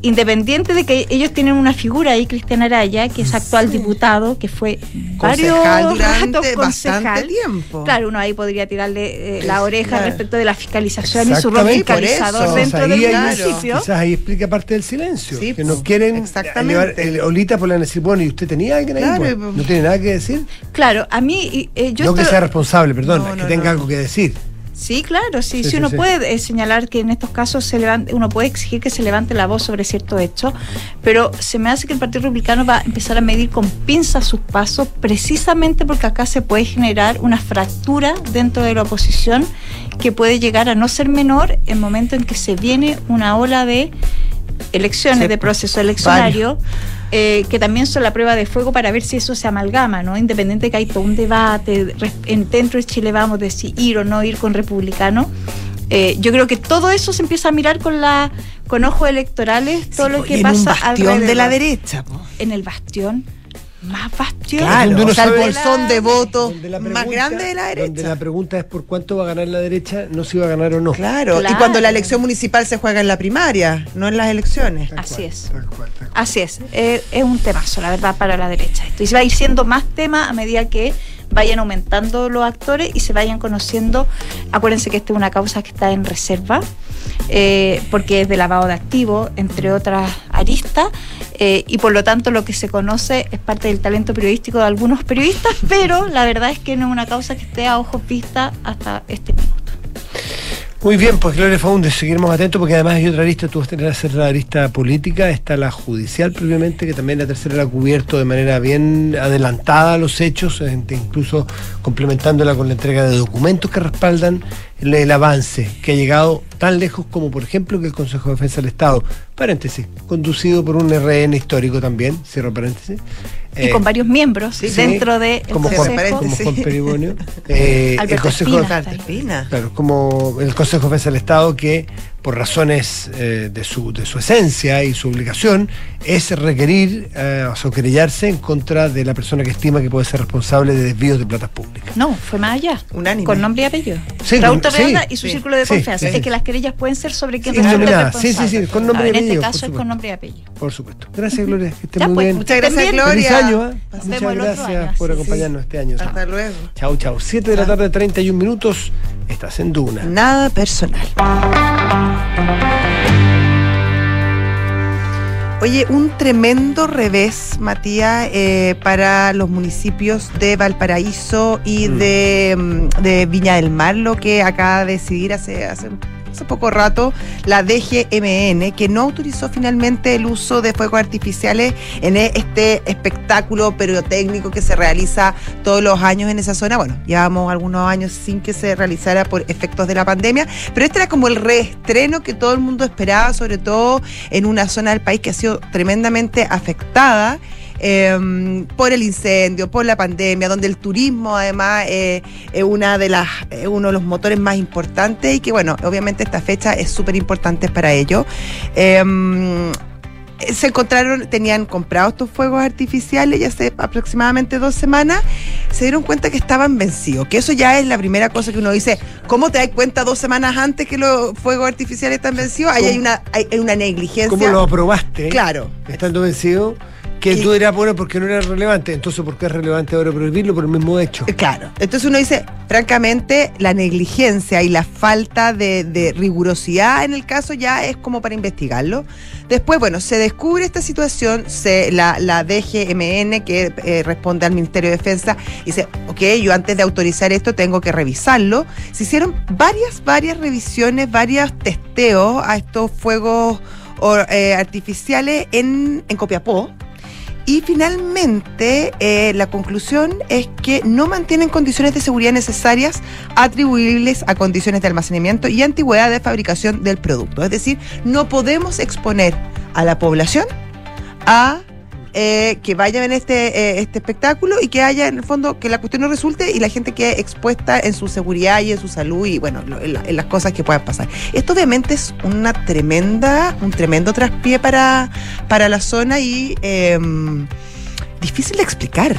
independiente de que ellos tienen una figura ahí, Cristian Araya, que es actual diputado, que fue varios Concejal durante ratos bastante tiempo. Claro, uno ahí podría tirarle eh, la oreja claro. respecto de la fiscalización y su rol fiscalizador dentro del municipio. Quizás ahí explica parte del silencio. Sí, que no quieren exactamente. elevar el olita por la decir, bueno, ¿y usted tenía alguien ahí? Claro, no tiene nada que decir. Claro, a mí eh, yo no que sea responsable, perdón, No, que tenga no. algo que decir. Sí, claro, sí, Sí, uno sí. puede eh, señalar que en estos casos se levante, uno puede exigir que se levante la voz sobre cierto hecho, pero se me hace que el Partido Republicano va a empezar a medir con pinzas sus pasos precisamente porque acá se puede generar una fractura dentro de la oposición que puede llegar a no ser menor en momento en que se viene una ola de elecciones, Sí, de proceso eleccionario, eh, que también son la prueba de fuego para ver si eso se amalgama, ¿no? Independiente de que hay todo un debate en- dentro de Chile vamos de si ir o no ir con republicano. eh, yo creo que todo eso se empieza a mirar con la con ojos electorales, todo Sí, lo que en pasa un bastión de alrededor. la derecha. po. En el bastión, más bastión. Claro, Donde uno o sea, el bolsón de votos Donde más grande de la Donde derecha. la pregunta es por cuánto va a ganar la derecha, no si va a ganar o no. Claro. Claro. y cuando la elección municipal se juega en la primaria, no en las elecciones. Tal Así cual, es. tal cual, tal cual. Así es, eh, es un temazo, la verdad, para la derecha. Esto. Y se va a ir siendo más tema a medida que vayan aumentando los actores y se vayan conociendo. Acuérdense que esta es una causa que está en reserva, eh, porque es de lavado de activos, entre otras aristas, eh, y por lo tanto lo que se conoce es parte del talento periodístico de algunos periodistas, pero la verdad es que no es una causa que esté a ojos vista hasta este minuto. Muy bien, pues Gloria Faundes, seguiremos atentos porque además hay otra lista, tú vas a tener que hacer la lista política, está la judicial previamente, que también la tercera la ha cubierto de manera bien adelantada los hechos, eh, incluso complementándola con la entrega de documentos que respaldan el, el avance que ha llegado tan lejos como por ejemplo que el Consejo de Defensa del Estado, paréntesis, conducido por un RN histórico también, cierro paréntesis. Y eh, con varios miembros sí, dentro del como Juan, Consejo. como Juan Peribonio. eh, el Consejo Espina. Claro, como el Consejo de Defensa del Estado que, por razones eh, de, su, de su esencia y su obligación, es requerir eh, o querellarse en contra de la persona que estima que puede ser responsable de desvíos de platas públicas. No, fue más allá. Unánime. Con nombre y apellido. Sí, Raúl con- Torrealda sí, y su sí. círculo de Sí, confianza. sí. Es que las querellas pueden ser sobre quién Sí. Sí, responsable. sí, sí, con nombre y en este caso es con nombre y apellido. Por supuesto. Gracias, Gloria. Que esté Ya, muy pues, bien. Muchas gracias, También. Gloria. Feliz año, ¿eh? Muchas gracias año. por Sí, sí. acompañarnos este año. Hasta luego. Chau, chau. 7 de la tarde, 31 minutos. Estás en Duna. Nada personal. Oye, un tremendo revés, Matías, eh, para los municipios de Valparaíso y Mm. de, mm, de Viña del Mar, lo que acaba de decidir hace, hace, hace poco rato la DGMN, que no autorizó finalmente el uso de fuegos artificiales en este espectáculo periodécnico que se realiza todos los años en esa zona. Bueno, llevamos algunos años sin que se realizara por efectos de la pandemia, pero este era como el reestreno que todo el mundo esperaba, sobre todo en una zona del país que ha sido tremendamente afectada. Eh, por el incendio, por la pandemia, donde el turismo además eh, es una de las, uno de los motores más importantes y que bueno, obviamente esta fecha es súper importante para ello. Eh, se encontraron, tenían comprados estos fuegos artificiales ya hace aproximadamente dos semanas, se dieron cuenta que estaban vencidos, que eso ya es la primera cosa que uno dice, ¿cómo te das cuenta dos semanas antes que los fuegos artificiales están vencidos? Ahí hay una, hay, hay una negligencia. ¿Cómo lo aprobaste? Claro. Estando vencido. Que Y- tú dirás, bueno, porque no era relevante. Entonces, ¿por qué es relevante ahora prohibirlo por el mismo hecho? Eh, Claro. Entonces uno dice, francamente, la negligencia y la falta de, de rigurosidad en el caso ya es como para investigarlo. Después, bueno, se descubre esta situación, se, la, la DGMN, que eh, responde al Ministerio de Defensa, dice, ok, yo antes de autorizar esto tengo que revisarlo. Se hicieron varias, varias revisiones, varios testeos a estos fuegos o, eh, artificiales en, en Copiapó. Y finalmente, eh, la conclusión es que no mantienen condiciones de seguridad necesarias atribuibles a condiciones de almacenamiento y antigüedad de fabricación del producto. Es decir, no podemos exponer a la población a eh, que vayan en este, eh, este espectáculo y que haya en el fondo que la cuestión no resulte y la gente quede expuesta en su seguridad y en su salud y bueno, lo- en, la- en las cosas que puedan pasar. Esto obviamente es una tremenda, un tremendo traspié para, para la zona y em, difícil de explicar.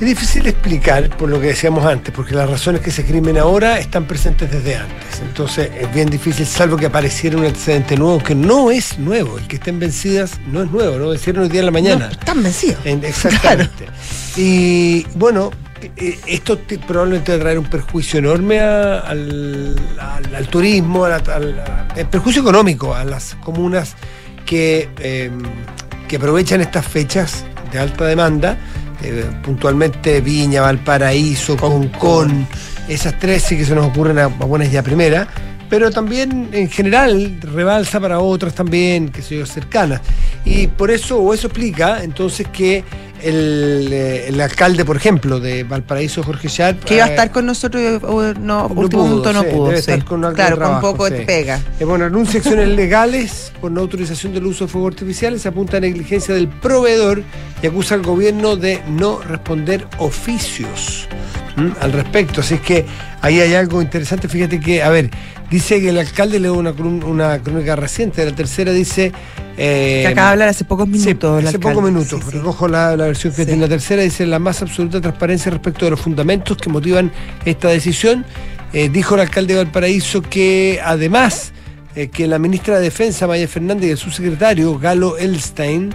Es difícil explicar por lo que decíamos antes, porque las razones que se crimen ahora están presentes desde antes. Entonces es bien difícil, salvo que apareciera un antecedente nuevo, que no es nuevo. El que estén vencidas no es nuevo, no vencieron hoy día en la mañana. No, están vencidos. En- exactamente. Y bueno, eh, esto te- probablemente va a traer un perjuicio enorme a- al, al- al turismo, al- perjuicio económico a las comunas que, eh, que aprovechan estas fechas de alta demanda, eh, puntualmente Viña, Valparaíso, Concón, esas tres sí que se nos ocurren a, a buenas ya primera, pero también en general rebalsa para otras también, que sé yo, cercanas. Y por eso, o eso explica entonces que el, eh, el alcalde, por ejemplo, de Valparaíso, Jorge Sharp, Que iba a eh, estar con nosotros, eh, no, no último pudo, no sí, pudo. debe sí. estar con algo de claro, trabajo, con poco sí. de pega. Eh, bueno, anuncia acciones legales por no autorización del uso de fuegos artificiales, apunta a negligencia del proveedor y acusa al gobierno de no responder oficios ¿m? al respecto. Así es que ahí hay algo interesante. Fíjate que, a ver, dice que el alcalde leo una, una crónica reciente, de la tercera dice... eh, Que acaba de hablar hace pocos minutos. Sí, hace pocos minutos. Sí, la, la versión que tiene la tercera. Dice la más absoluta transparencia respecto de los fundamentos que motivan esta decisión. Eh, dijo el alcalde de Valparaíso que además eh, que la ministra de Defensa, Maya Fernández, y el subsecretario, Galo Elstein,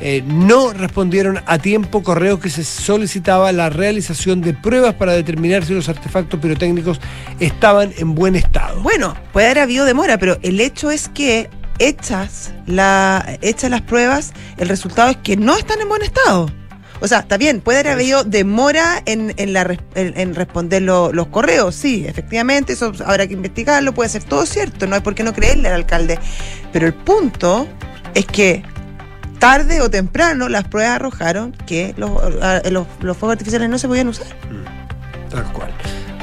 eh, no respondieron a tiempo correos que se solicitaba la realización de pruebas para determinar si los artefactos pirotécnicos estaban en buen estado. Bueno, puede haber habido demora, pero el hecho es que hechas, la, hechas las pruebas, el resultado es que no están en buen estado. O sea, está bien, puede haber habido demora en, en, la, res- en, en responder lo- los correos, sí, efectivamente, eso habrá que investigarlo, puede ser todo cierto, no hay por qué no creerle al alcalde. Pero el punto es que tarde o temprano las pruebas arrojaron que los, los, los fuegos artificiales no se podían usar. Tal cual.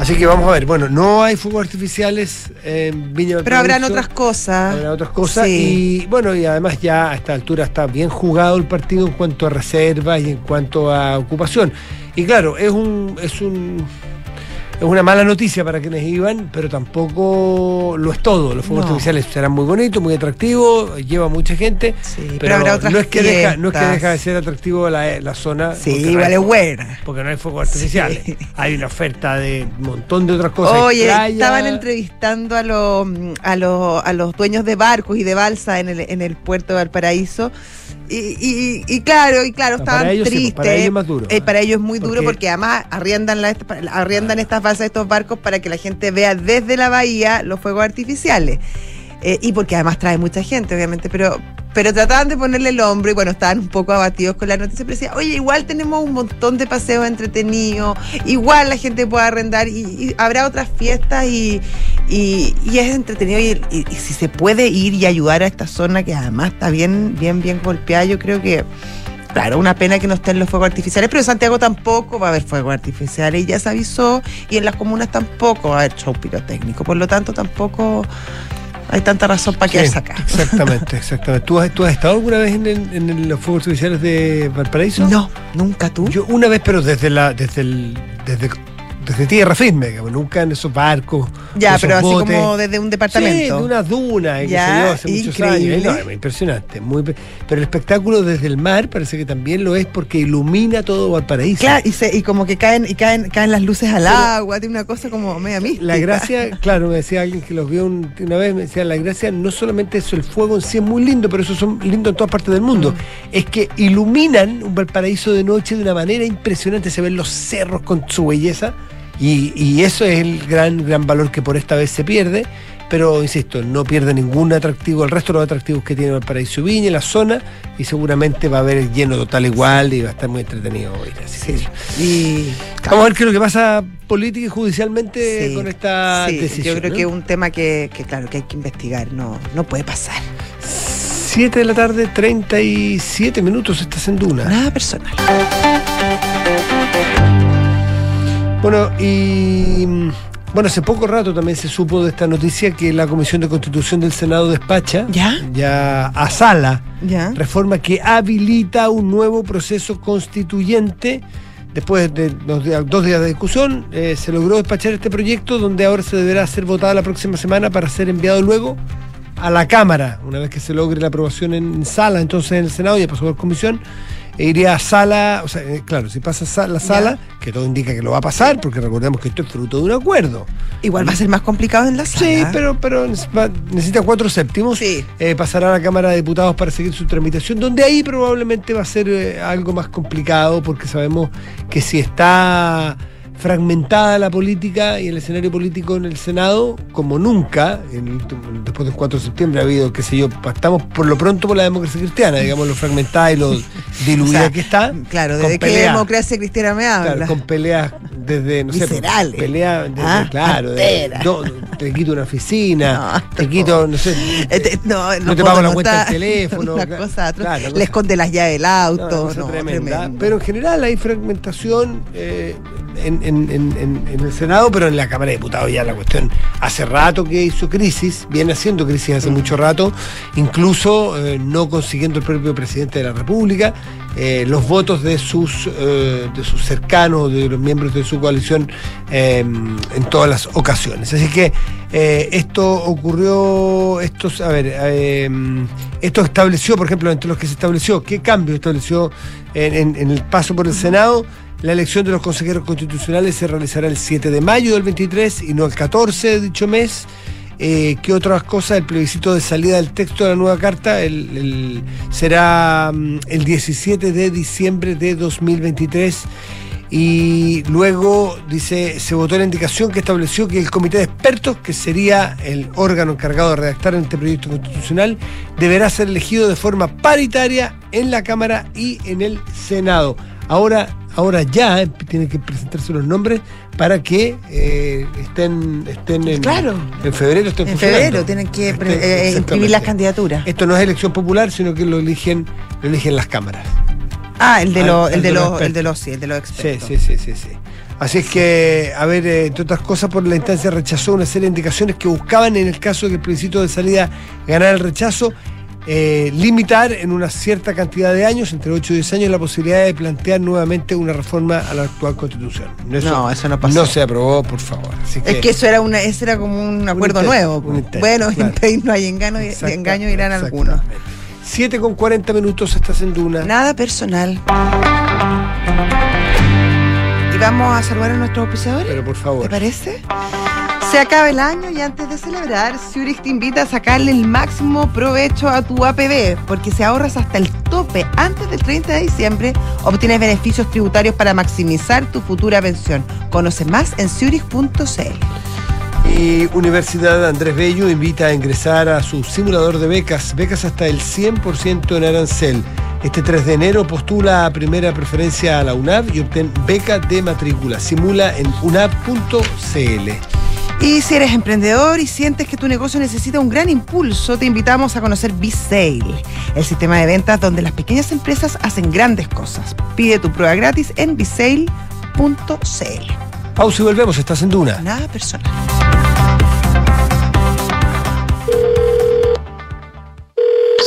Así que vamos a ver, bueno, no hay fuegos artificiales en Viña Pero habrán otras cosas. Habrá otras cosas Sí. y bueno, y además ya a esta altura está bien jugado el partido en cuanto a reservas y en cuanto a ocupación. Y claro, es un es un es una mala noticia para quienes iban, pero tampoco lo es todo. Los fuegos No. artificiales serán muy bonitos, muy atractivos, lleva mucha gente, Sí, pero, pero habrá otras no es que deja, no es que deja de ser atractivo la, la zona. Sí, porque no hay buena. Porque no hay fuegos artificiales. Sí. Hay una oferta de un montón de otras cosas. Oye, estaban entrevistando a los, a, los, a los dueños de barcos y de balsa en el, en el puerto de Valparaíso. Y, y, y claro, y claro, No, estaban para ellos sí, tristes. para ellos es más duro. Eh, para ellos es muy duro Porque- además arriendan, la, arriendan estas balsas, estos barcos para que la gente vea desde la bahía los fuegos artificiales. Eh, y porque además trae mucha gente, obviamente, pero, pero trataban de ponerle el hombro y bueno, estaban un poco abatidos con la noticia, pero decía, oye, igual tenemos un montón de paseos entretenidos, igual la gente puede arrendar y, habrá otras fiestas y, y, es entretenido y, y- si se puede ir y ayudar a esta zona que además está bien, bien, bien golpeada, yo creo que... Claro, una pena que no estén los fuegos artificiales, pero en Santiago tampoco va a haber fuegos artificiales, ya se avisó, y en las comunas tampoco va a haber show pirotécnico, por lo tanto tampoco hay tanta razón para Sí, quedarse acá. Exactamente, exactamente. ¿Tú has, ¿Tú has estado alguna vez en, el- en el- los fuegos artificiales de Valparaíso? No, nunca tú. Yo una vez, pero desde la, desde el, desde, desde tierra firme, digamos, nunca en esos barcos. ya, esos pero así botes. como desde un Sí, departamento. de unas dunas, Ya, hace muchos años. Es impresionante. Muy, pero el espectáculo desde el mar parece que también lo es porque ilumina todo Valparaíso. Claro, y, se, y como que caen, y caen, caen las luces al agua, tiene una cosa como media mística. La gracia, claro, me decía alguien que los vio un- una vez, me decía, la gracia no solamente eso, el fuego en sí es muy lindo, pero eso son lindos en todas partes del mundo. Es que iluminan un Valparaíso de noche de una manera impresionante, se ven los cerros con su belleza y, y eso es el gran, gran valor que por esta vez se pierde. Pero, insisto, no pierde ningún atractivo, el resto de los atractivos que tiene Valparaíso Viña, la zona, y seguramente va a haber el lleno total igual y va a estar muy entretenido ir. Así Y Vamos a ver qué es lo que pasa política y judicialmente Sí, con esta sí, decisión. Yo creo ¿no? que es un tema que, que, claro, que hay que investigar, no, no puede pasar. 7 de la tarde, 37 minutos, estás en Duna. Nada personal. Bueno, y mm, bueno, hace poco rato también se supo de esta noticia que la Comisión de Constitución del Senado despacha ¿Ya? ya a sala ¿Ya? reforma que habilita un nuevo proceso constituyente. Después de dos días, dos días de discusión, eh, se logró despachar este proyecto donde ahora se deberá ser votado la próxima semana para ser enviado luego a la Cámara, una vez que se logre la aprobación en sala, entonces en el Senado ya pasó por comisión, iría a sala, o sea, eh, claro, si pasa sa- la sala, que todo indica que lo va a pasar, porque recordemos que esto es fruto de un acuerdo. Igual va a ser más complicado en la sala. Sí, pero, pero necesita cuatro séptimos. Sí. Eh, pasará a la Cámara de Diputados para seguir su tramitación, donde ahí probablemente va a ser eh, algo más complicado, porque sabemos que si está fragmentada la política y el escenario político en el Senado, como nunca, el después del 4 de septiembre ha habido, qué sé yo, estamos por lo pronto por la democracia cristiana, digamos, lo fragmentada y lo diluida O sea, que está. Claro, con ¿de qué pelea. democracia cristiana me habla? Claro, con peleas desde, no sé, Viscerales. pelea desde, Ah, claro, no, te quito una oficina, No, te quito, no sé, Este, no, no te pago la cuenta del teléfono. Una claro, cosa Le esconde las llaves del auto. tremenda. tremendo. Pero en general hay fragmentación eh, en, en- en- en- en el Senado, pero en la Cámara de Diputados ya la cuestión. Hace rato que hizo crisis, viene haciendo crisis hace mucho rato, incluso eh, no consiguiendo el propio presidente de la República eh, los votos de sus, eh, de sus cercanos, de los miembros de su coalición eh, en todas las ocasiones. Así que esto ocurrió, esto, a ver, esto estableció, por ejemplo, entre los que se estableció, ¿qué cambio estableció en, en- en el paso por el Senado? La elección de los consejeros constitucionales se realizará el 7 de mayo del 23 y no el 14 de dicho mes. Eh, ¿Qué otras cosas? El plebiscito de salida del texto de la nueva carta será mm, el 17 de diciembre de 2023. Y luego, dice, se votó la indicación que estableció que el comité de expertos, que sería el órgano encargado de redactar este proyecto constitucional, deberá ser elegido de forma paritaria en la Cámara y en el Senado. Ahora, ahora ya eh, tienen que presentarse los nombres para que eh, estén, estén en, Claro. en febrero. Estén En febrero tienen que Este- eh, exactamente. imprimir las candidaturas. Esto no es elección popular, sino que lo eligen, lo eligen las cámaras. Ah, el de Ah, los, el el de los el de los, sí, el de los Sí, expertos. sí, sí, sí, sí. Así es que, a ver, eh, entre otras cosas, por la instancia rechazó una serie de indicaciones que buscaban, en el caso de que el plebiscito de salida ganara el rechazo, eh, limitar en una cierta cantidad de años, entre 8 y 10 años, la posibilidad de plantear nuevamente una reforma a la actual constitución. No, eso no pasó. No se aprobó, por favor. Así Es que eso era una, ese era como un acuerdo nuevo. un bueno, claro. en no hay engaño, engaño irán algunos. exactamente. 7 con 40 minutos estás en Duna. Nada personal. Y vamos a saludar a nuestros auspiciadores. Pero por favor. ¿Te parece? Se acaba el año y antes de celebrar, Zurich te invita a sacarle el máximo provecho a tu APB, porque si ahorras hasta el tope antes del 30 de diciembre, obtienes beneficios tributarios para maximizar tu futura pensión. Conoce más en zurich.cl. Y Universidad Andrés Bello invita a ingresar a su simulador de becas, becas hasta el 100% en arancel. Este 3 de enero postula a primera preferencia a la UNAV y obtén beca de matrícula. Simula en unav.cl. Y si eres emprendedor y sientes que tu negocio necesita un gran impulso, te invitamos a conocer B-Sale, el sistema de ventas donde las pequeñas empresas hacen grandes cosas. Pide tu prueba gratis en bisale.cl. Pausa y volvemos, estás en Duna. Nada personal.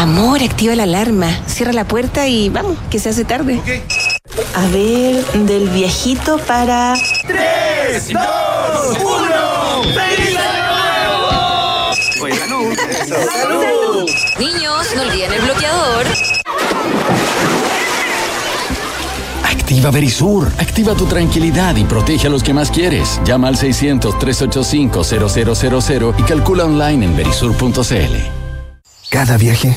Amor, activa la alarma, cierra la puerta y vamos, que se hace tarde. A ver, del viejito para... ¡Tres, dos, uno! ¡Feliz año nuevo! ¡Salud! Niños, no olviden el bloqueador. Activa Verisur. Activa tu tranquilidad y protege a los que más quieres. Llama al 600-385-0000 y calcula online en verisur.cl. Cada viaje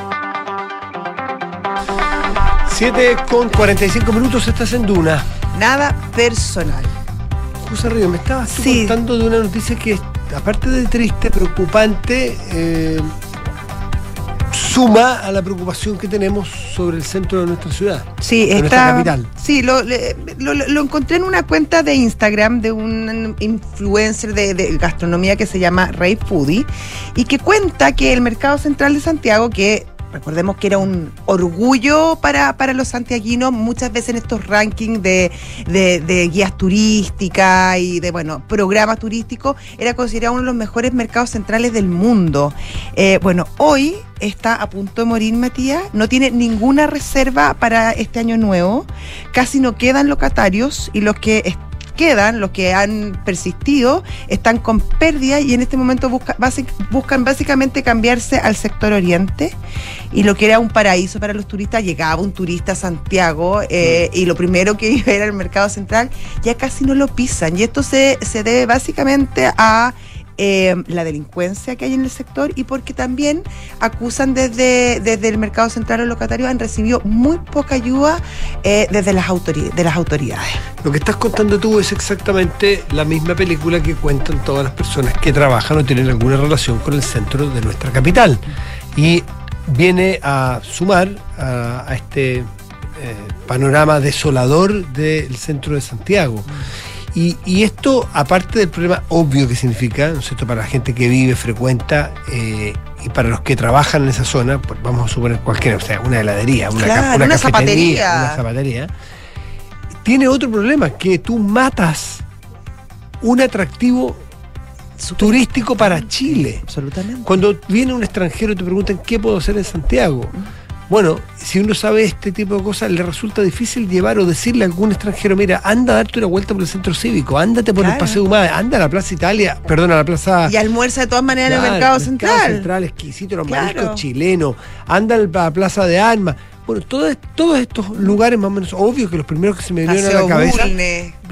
7 con 45 minutos estás en Duna. Nada personal. José Río, me estabas Sí. contando de una noticia que, aparte de triste, preocupante, eh, suma a la preocupación que tenemos sobre el centro de nuestra ciudad. Sí, de nuestra está. capital. Sí, lo, lo- encontré en una cuenta de Instagram de un influencer de, de gastronomía que se llama Ray Foodie y que cuenta que el mercado central de Santiago, que recordemos que era un orgullo para, para los santiaguinos, muchas veces en estos rankings de, de- guías turísticas y de bueno programas turísticos, era considerado uno de los mejores mercados centrales del mundo. Eh, bueno, hoy está a punto de morir Matías, no tiene ninguna reserva para este año nuevo, casi no quedan locatarios y los que es- quedan, los que han persistido, están con pérdida y en este momento busca- basi- buscan básicamente cambiarse al sector oriente. Y lo que era un paraíso para los turistas, llegaba un turista a Santiago eh, y lo primero que iba era el mercado central, ya casi no lo pisan. Y esto se, se debe básicamente a eh, la delincuencia que hay en el sector y porque también acusan desde, desde el mercado central los locatarios han recibido muy poca ayuda eh, desde las, autori- de las autoridades. Lo que estás contando tú es exactamente la misma película que cuentan todas las personas que trabajan o tienen alguna relación con el centro de nuestra capital. Y viene a sumar a, a este eh, panorama desolador del centro de Santiago. Y, y esto, aparte del problema obvio que significa, ¿no es cierto?, para la gente que vive, frecuenta eh, y para los que trabajan en esa zona, pues vamos a suponer cualquiera, o sea, una heladería, una, Claro, una zapatería. una zapatería, tiene otro problema, que tú matas un atractivo turístico para Chile. Absolutamente. Cuando viene un extranjero y te preguntan qué puedo hacer en Santiago. Bueno, si uno sabe este tipo de cosas, le resulta difícil llevar o decirle a algún extranjero, mira, anda a darte una vuelta por el centro cívico, ándate por el. Paseo Humada, anda a la Plaza Italia, perdón, a la Plaza... Y almuerza de todas maneras en el mercado central. exquisito, los Claro. mariscos chilenos, anda a la Plaza de Armas. Bueno, todo- todos estos lugares más o menos, obvio que los primeros que se me vinieron a la cabeza.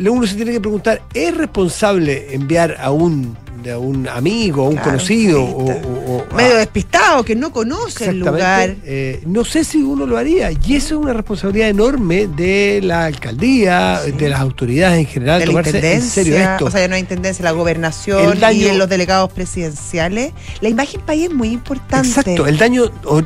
Uno se tiene que preguntar, ¿es responsable enviar a un, de a un amigo, a un Claro, conocido o, o- o- Medio a- despistado, que no conoce el lugar. Eh, no sé si uno lo haría. Y eso es una responsabilidad enorme de la alcaldía, de las autoridades en general, de la tomarse en intendencia, serio esto. o sea, ya no hay intendencia, la gobernación El daño- y en los delegados presidenciales. La imagen país es muy importante. Exacto, el daño,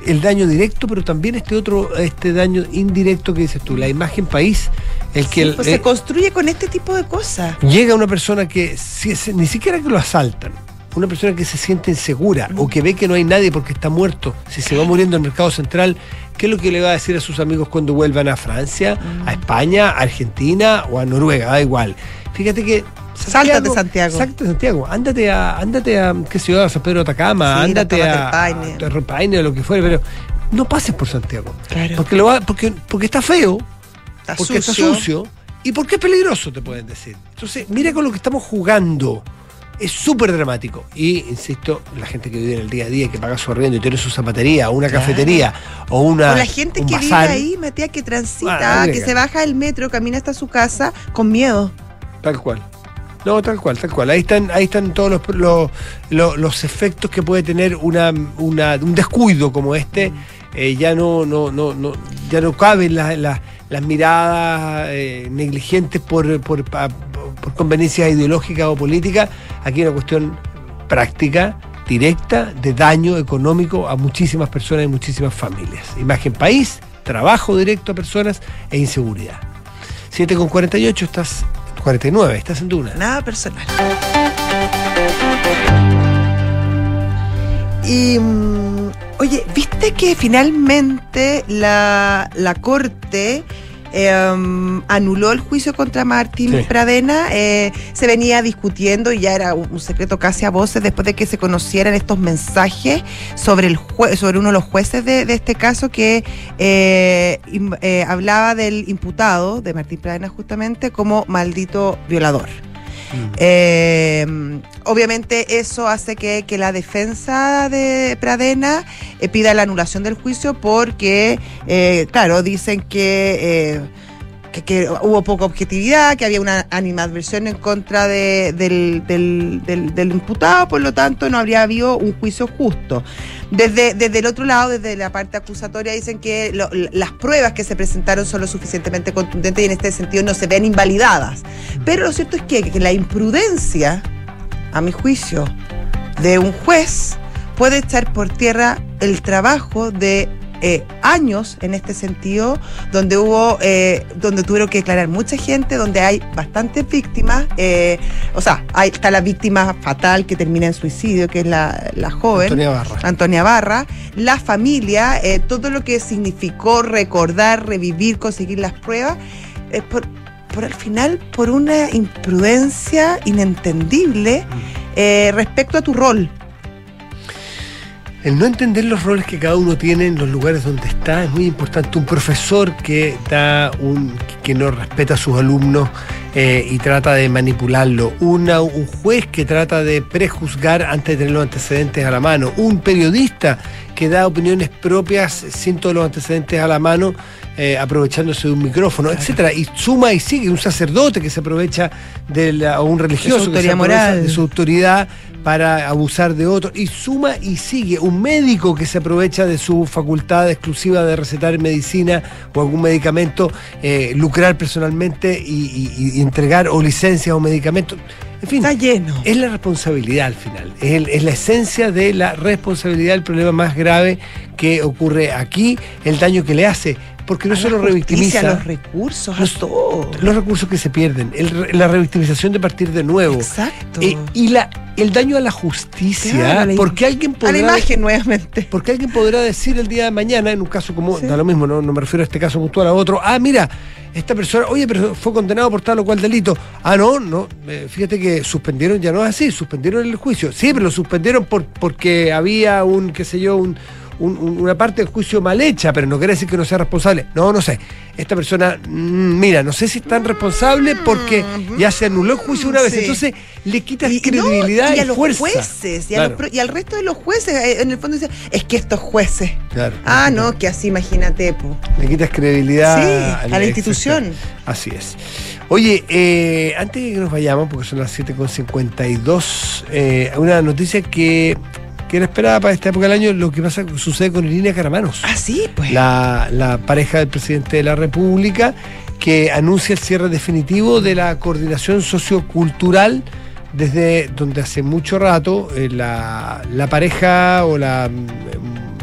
el daño directo, pero también este otro, este daño indirecto que dices tú, la imagen país, el que Sí, el- pues eh, se construye con este tipo de cosas. llega una persona que si- si- ni siquiera que lo asaltan, una persona que se siente insegura o que ve que no hay nadie porque está muerto, si se va muriendo en el mercado central, ¿qué es lo que le va a decir a sus amigos cuando vuelvan a Francia, a España, a Argentina o a Noruega? Da igual. Fíjate que Sáltate Santiago. Sácate Santiago. Ándate a, ándate a, qué a San Pedro de Atacama, Sí, ándate a, a Paine o lo que fuere, pero no pases por Santiago. Claro. Porque, lo va, porque, porque está feo, Está porque sucio. está sucio y porque es peligroso, te pueden decir. Entonces, mira con lo que estamos jugando. Es súper dramático. Y, insisto, la gente que vive en el día a día, que paga su arriendo y tiene su zapatería, o una Claro. cafetería, o una. o la gente que bazar, vive ahí, Matías, que transita, Ah, que se baja del metro, camina hasta su casa con miedo. Tal cual. No, tal cual, tal cual. Ahí están, ahí están todos los, los, los- los efectos que puede tener una, una- un descuido como este. Eh, ya no, no, no, no, ya no caben las, las, las miradas eh, negligentes por, por, por conveniencias ideológicas o políticas. Aquí hay una cuestión práctica, directa, de daño económico a muchísimas personas y muchísimas familias. Imagen país, trabajo directo a personas e inseguridad. 7 con 48, estás 49, estás en Duna. Nada personal. Y, mm, oye, ¿viste que finalmente la, la Corte eh, um, anuló el juicio contra Martín Sí. Pradena? Eh, se venía discutiendo y ya era un, secreto casi a voces después de que se conocieran estos mensajes sobre, el jue- sobre uno de los jueces de, de este caso que eh, eh, hablaba del imputado, de Martín Pradena justamente, como maldito violador. Eh, obviamente eso hace que, que la defensa de Pradena eh, pida la anulación del juicio porque, eh, claro, dicen que que, hubo poca objetividad, que había una animadversión en contra de- del, del- del- imputado, por lo tanto no habría habido un juicio justo. Desde, desde el otro lado, desde la parte acusatoria, dicen que las pruebas que se presentaron son lo suficientemente contundentes y en este sentido no se ven invalidadas. Pero lo cierto es que, que la imprudencia, a mi juicio, de un juez puede echar por tierra el trabajo de eh, años en este sentido, donde hubo, eh, donde tuvieron que declarar mucha gente, donde hay bastantes víctimas, eh, o sea, hay, está la víctima fatal que termina en suicidio, que es la, la joven. Antonia Barra. Antonia Barra, la familia, todo lo que significó recordar, revivir, conseguir las pruebas, por, por al final, por una imprudencia inentendible eh, respecto a tu rol. El no entender los roles que cada uno tiene en los lugares donde está es muy importante. Un profesor que da un que no respeta a sus alumnos eh, y trata de manipularlo. Un juez que trata de prejuzgar antes de tener los antecedentes a la mano. Un periodista que da opiniones propias sin todos los antecedentes a la mano, eh, aprovechándose de un micrófono, etcétera. Y suma y sigue. Un sacerdote que se aprovecha de la, o un religioso autoridad moral. de su autoridad para abusar de otro y suma y sigue un médico que se aprovecha de su facultad exclusiva de recetar medicina o algún medicamento eh, lucrar personalmente y, y- y entregar o licencias o medicamentos en fin, Está lleno. es la responsabilidad al final, es, el- es la esencia de la responsabilidad, el problema más grave que ocurre aquí, el daño que le hace, porque no A solo revictimiza a los recursos, a todo. los recursos que se pierden, el- la revictimización de partir de nuevo. Exacto. Eh, y la, el daño a la justicia, Claro, porque alguien a la imagen nuevamente. Porque alguien podrá decir el día de mañana, en un caso como, da lo mismo, no, no me refiero a este caso puntual, a otro, ah, mira, esta persona, oye, pero fue condenado por tal o cual delito. Ah, no, no, eh, fíjate que suspendieron, ya no es así, suspendieron el juicio. Sí, pero lo suspendieron por, porque había un, qué sé yo, un, un- un- una parte del juicio mal hecha, pero no quiere decir que no sea responsable. No, no sé. Esta persona, mm, mira, no sé si es tan responsable porque ya se anuló el juicio una vez. Mm, Sí. Entonces le quitas Y- y no, credibilidad y, y a los fuerza. jueces y, a los y al resto de los jueces, eh, en el fondo dicen, es que estos jueces. claro. Ah, no, que así imagínate, po. Le quitas credibilidad Sí, a la institución. Así es. Oye, eh, antes de que nos vayamos, porque son las 7.52, eh, una noticia que, que era esperada para esta época del año, lo que pasa sucede con Irina Caramanos. Ah, sí, pues. La, la pareja del presidente de la República, que anuncia el cierre definitivo de la coordinación sociocultural desde donde hace mucho rato eh, la, la pareja o la mm,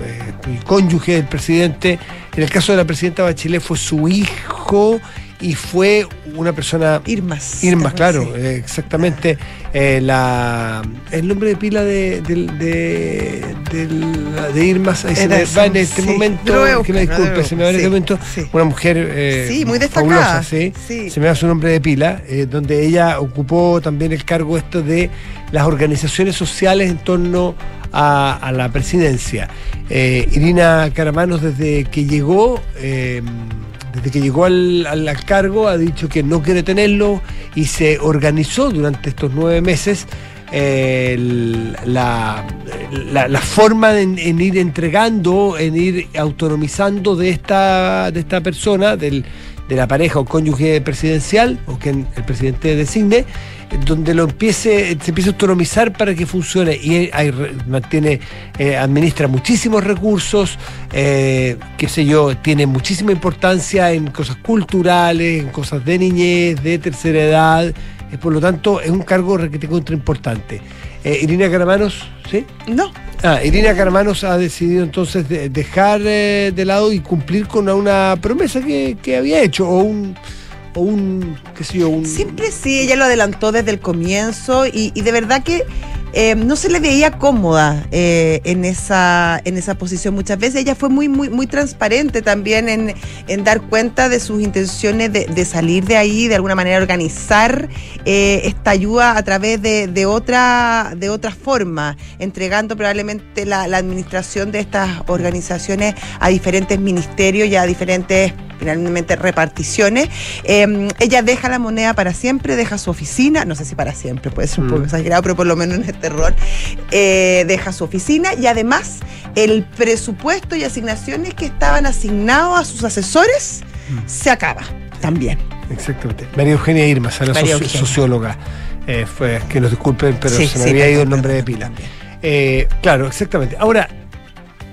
eh, el cónyuge del presidente, en el caso de la presidenta Bachelet fue su hijo y fue una persona... Irmas. Irmas, claro, exactamente. eh, la, el nombre de pila de, de, de Irmas, ahí se Era me va en este sí. momento, que me disculpe, se me va en este momento, una mujer eh, Sí, muy destacada, fabulosa, sí. sí. se me da su nombre de pila, eh, donde ella ocupó también el cargo esto de las organizaciones sociales en torno a, a la presidencia. Eh, Irina Caramanos desde que llegó, desde que llegó al, al- cargo, ha dicho que no quiere tenerlo y se organizó durante estos nueve meses eh, la, la- forma de, en, ir entregando, en ir autonomizando de esta, de esta persona, del, de la pareja o cónyuge presidencial, o que el presidente designe, donde lo empiece, se empieza a autonomizar para que funcione y hay mantiene, eh, administra muchísimos recursos, eh, qué sé yo, tiene muchísima importancia en cosas culturales, en cosas de niñez, de tercera edad, eh, por lo tanto es un cargo requete contra importante. Eh, Irina Caramanos, ¿sí? No. Ah, Irina Caramanos ha decidido entonces de- dejar de lado y cumplir con una promesa que, que había hecho, o un, o un, qué sé yo, un... Siempre sí, ella lo adelantó desde el comienzo y, y de verdad que eh, no se le veía cómoda eh, en, esa, en esa posición muchas veces. Ella fue muy, muy, muy transparente también en, en dar cuenta de sus intenciones de, salir de ahí, de alguna manera organizar eh, esta ayuda a través de, de otra, de otra forma, entregando probablemente la administración de estas organizaciones a diferentes ministerios y a diferentes finalmente reparticiones. Eh, ella deja la moneda para siempre, deja su oficina, no sé si para siempre, puede ser un poco Mm. exagerado, pero por lo menos en este rol, eh, deja su oficina y además el presupuesto y asignaciones que estaban asignados a sus asesores se acaba. También. Exactamente. María Eugenia Irma, la soci- socióloga. Eh, fue, que nos disculpen, pero Sí, se me sí, había ido el nombre de pila. Eh, claro, exactamente. Ahora,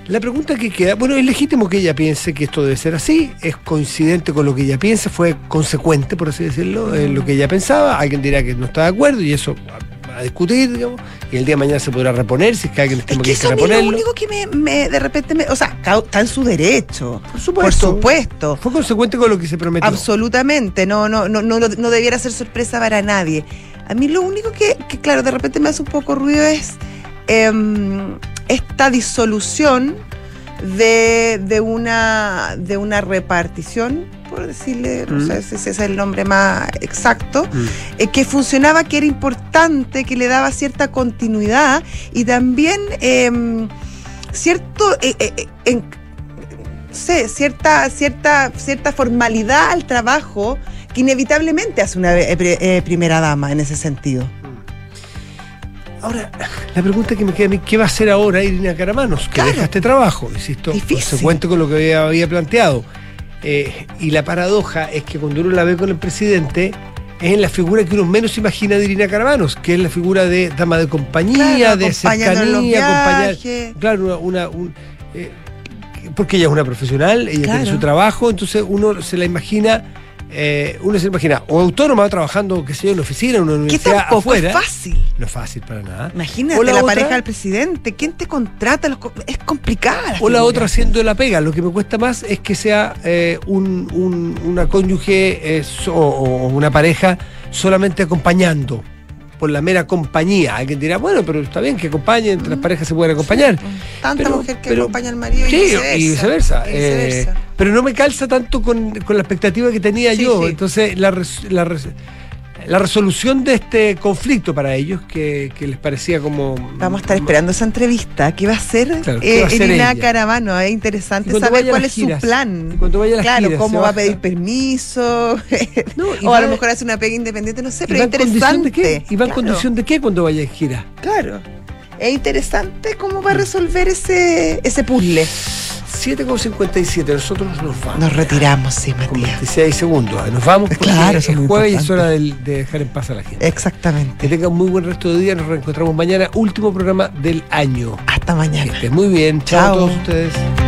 la pregunta que queda, bueno, es legítimo que ella piense que esto debe ser así, es coincidente con lo que ella piensa, fue consecuente, por así decirlo, en lo que ella pensaba. Alguien dirá que no está de acuerdo y eso va a discutir, digamos, y el día de mañana se podrá reponer si es que alguien estima que que Eso a mí lo reponerlo. único que me, me- de repente me, o sea, está en su derecho. Por supuesto. supuesto. Fue consecuente con lo que se prometió. Absolutamente, no, no, no, no, no debiera ser sorpresa para nadie. A mí lo único que, que, claro, de repente me hace un poco ruido es em, esta disolución de, de una de una repartición, por decirle, no Mm. sé si ese es el nombre más exacto, Mm. eh, que funcionaba, que era importante, que le daba cierta continuidad y también em, cierto eh, eh, en- sé, cierta, cierta, cierta formalidad al trabajo que inevitablemente hace una primera dama en ese sentido. Ahora, la pregunta que me queda a mí, ¿qué va a hacer ahora Irina Caramanos? Que deja este trabajo, insisto, consecuente con lo que había, había planteado. Eh, y la paradoja es que cuando uno la ve con el presidente, es en la figura que uno menos imagina de Irina Caramanos, que es la figura de dama de compañía, Claro, de cercanía, acompañar. Claro, una, una- un, eh, porque ella es una profesional, ella Claro. tiene su trabajo, entonces uno se la imagina, eh, uno se la imagina o autónoma trabajando, qué sé yo, en una oficina, en una universidad tampoco afuera. es fácil. No es fácil para nada. Imagínate O la la, otra- pareja del presidente. ¿Quién te contrata? Los es complicada. la O la otra haciendo la pega. Lo que me cuesta más es que sea eh, un- un- una cónyuge eh, so- o una pareja solamente acompañando, por la mera compañía. Alguien dirá, bueno, pero está bien que acompañen, entre las parejas se pueden acompañar. Tanta pero- mujer que pero- acompaña al marido y Sí, viceversa. y viceversa. Y Eh, viceversa. pero no me calza tanto con, con la expectativa que tenía Sí, yo. sí. Entonces, la, la, res- la resolución de este conflicto para ellos, que, que les parecía como... Vamos a estar esperando esa entrevista. ¿Qué va a hacer, Claro, ¿qué eh, a? Caravano? Es interesante Y cuando saber a cuál es su plan. cuando vaya a las claro, giras, cómo va a pedir permiso. o a lo mejor hace una pega independiente, no sé, ¿Y pero es interesante. ¿Y va en condición de qué cuando vaya en gira? Claro. Es interesante cómo va a resolver ese, ese puzzle. 7,57, nosotros nos vamos. Nos retiramos, sí, Con Matías. 26 segundos. Nos vamos porque Claro, es jueves y es hora de, dejar en paz a la gente. Exactamente. Que tengan muy buen resto de día. Nos reencontramos mañana. Último programa del año. Hasta mañana. Que estén muy bien. Chao, Chao. a todos ustedes.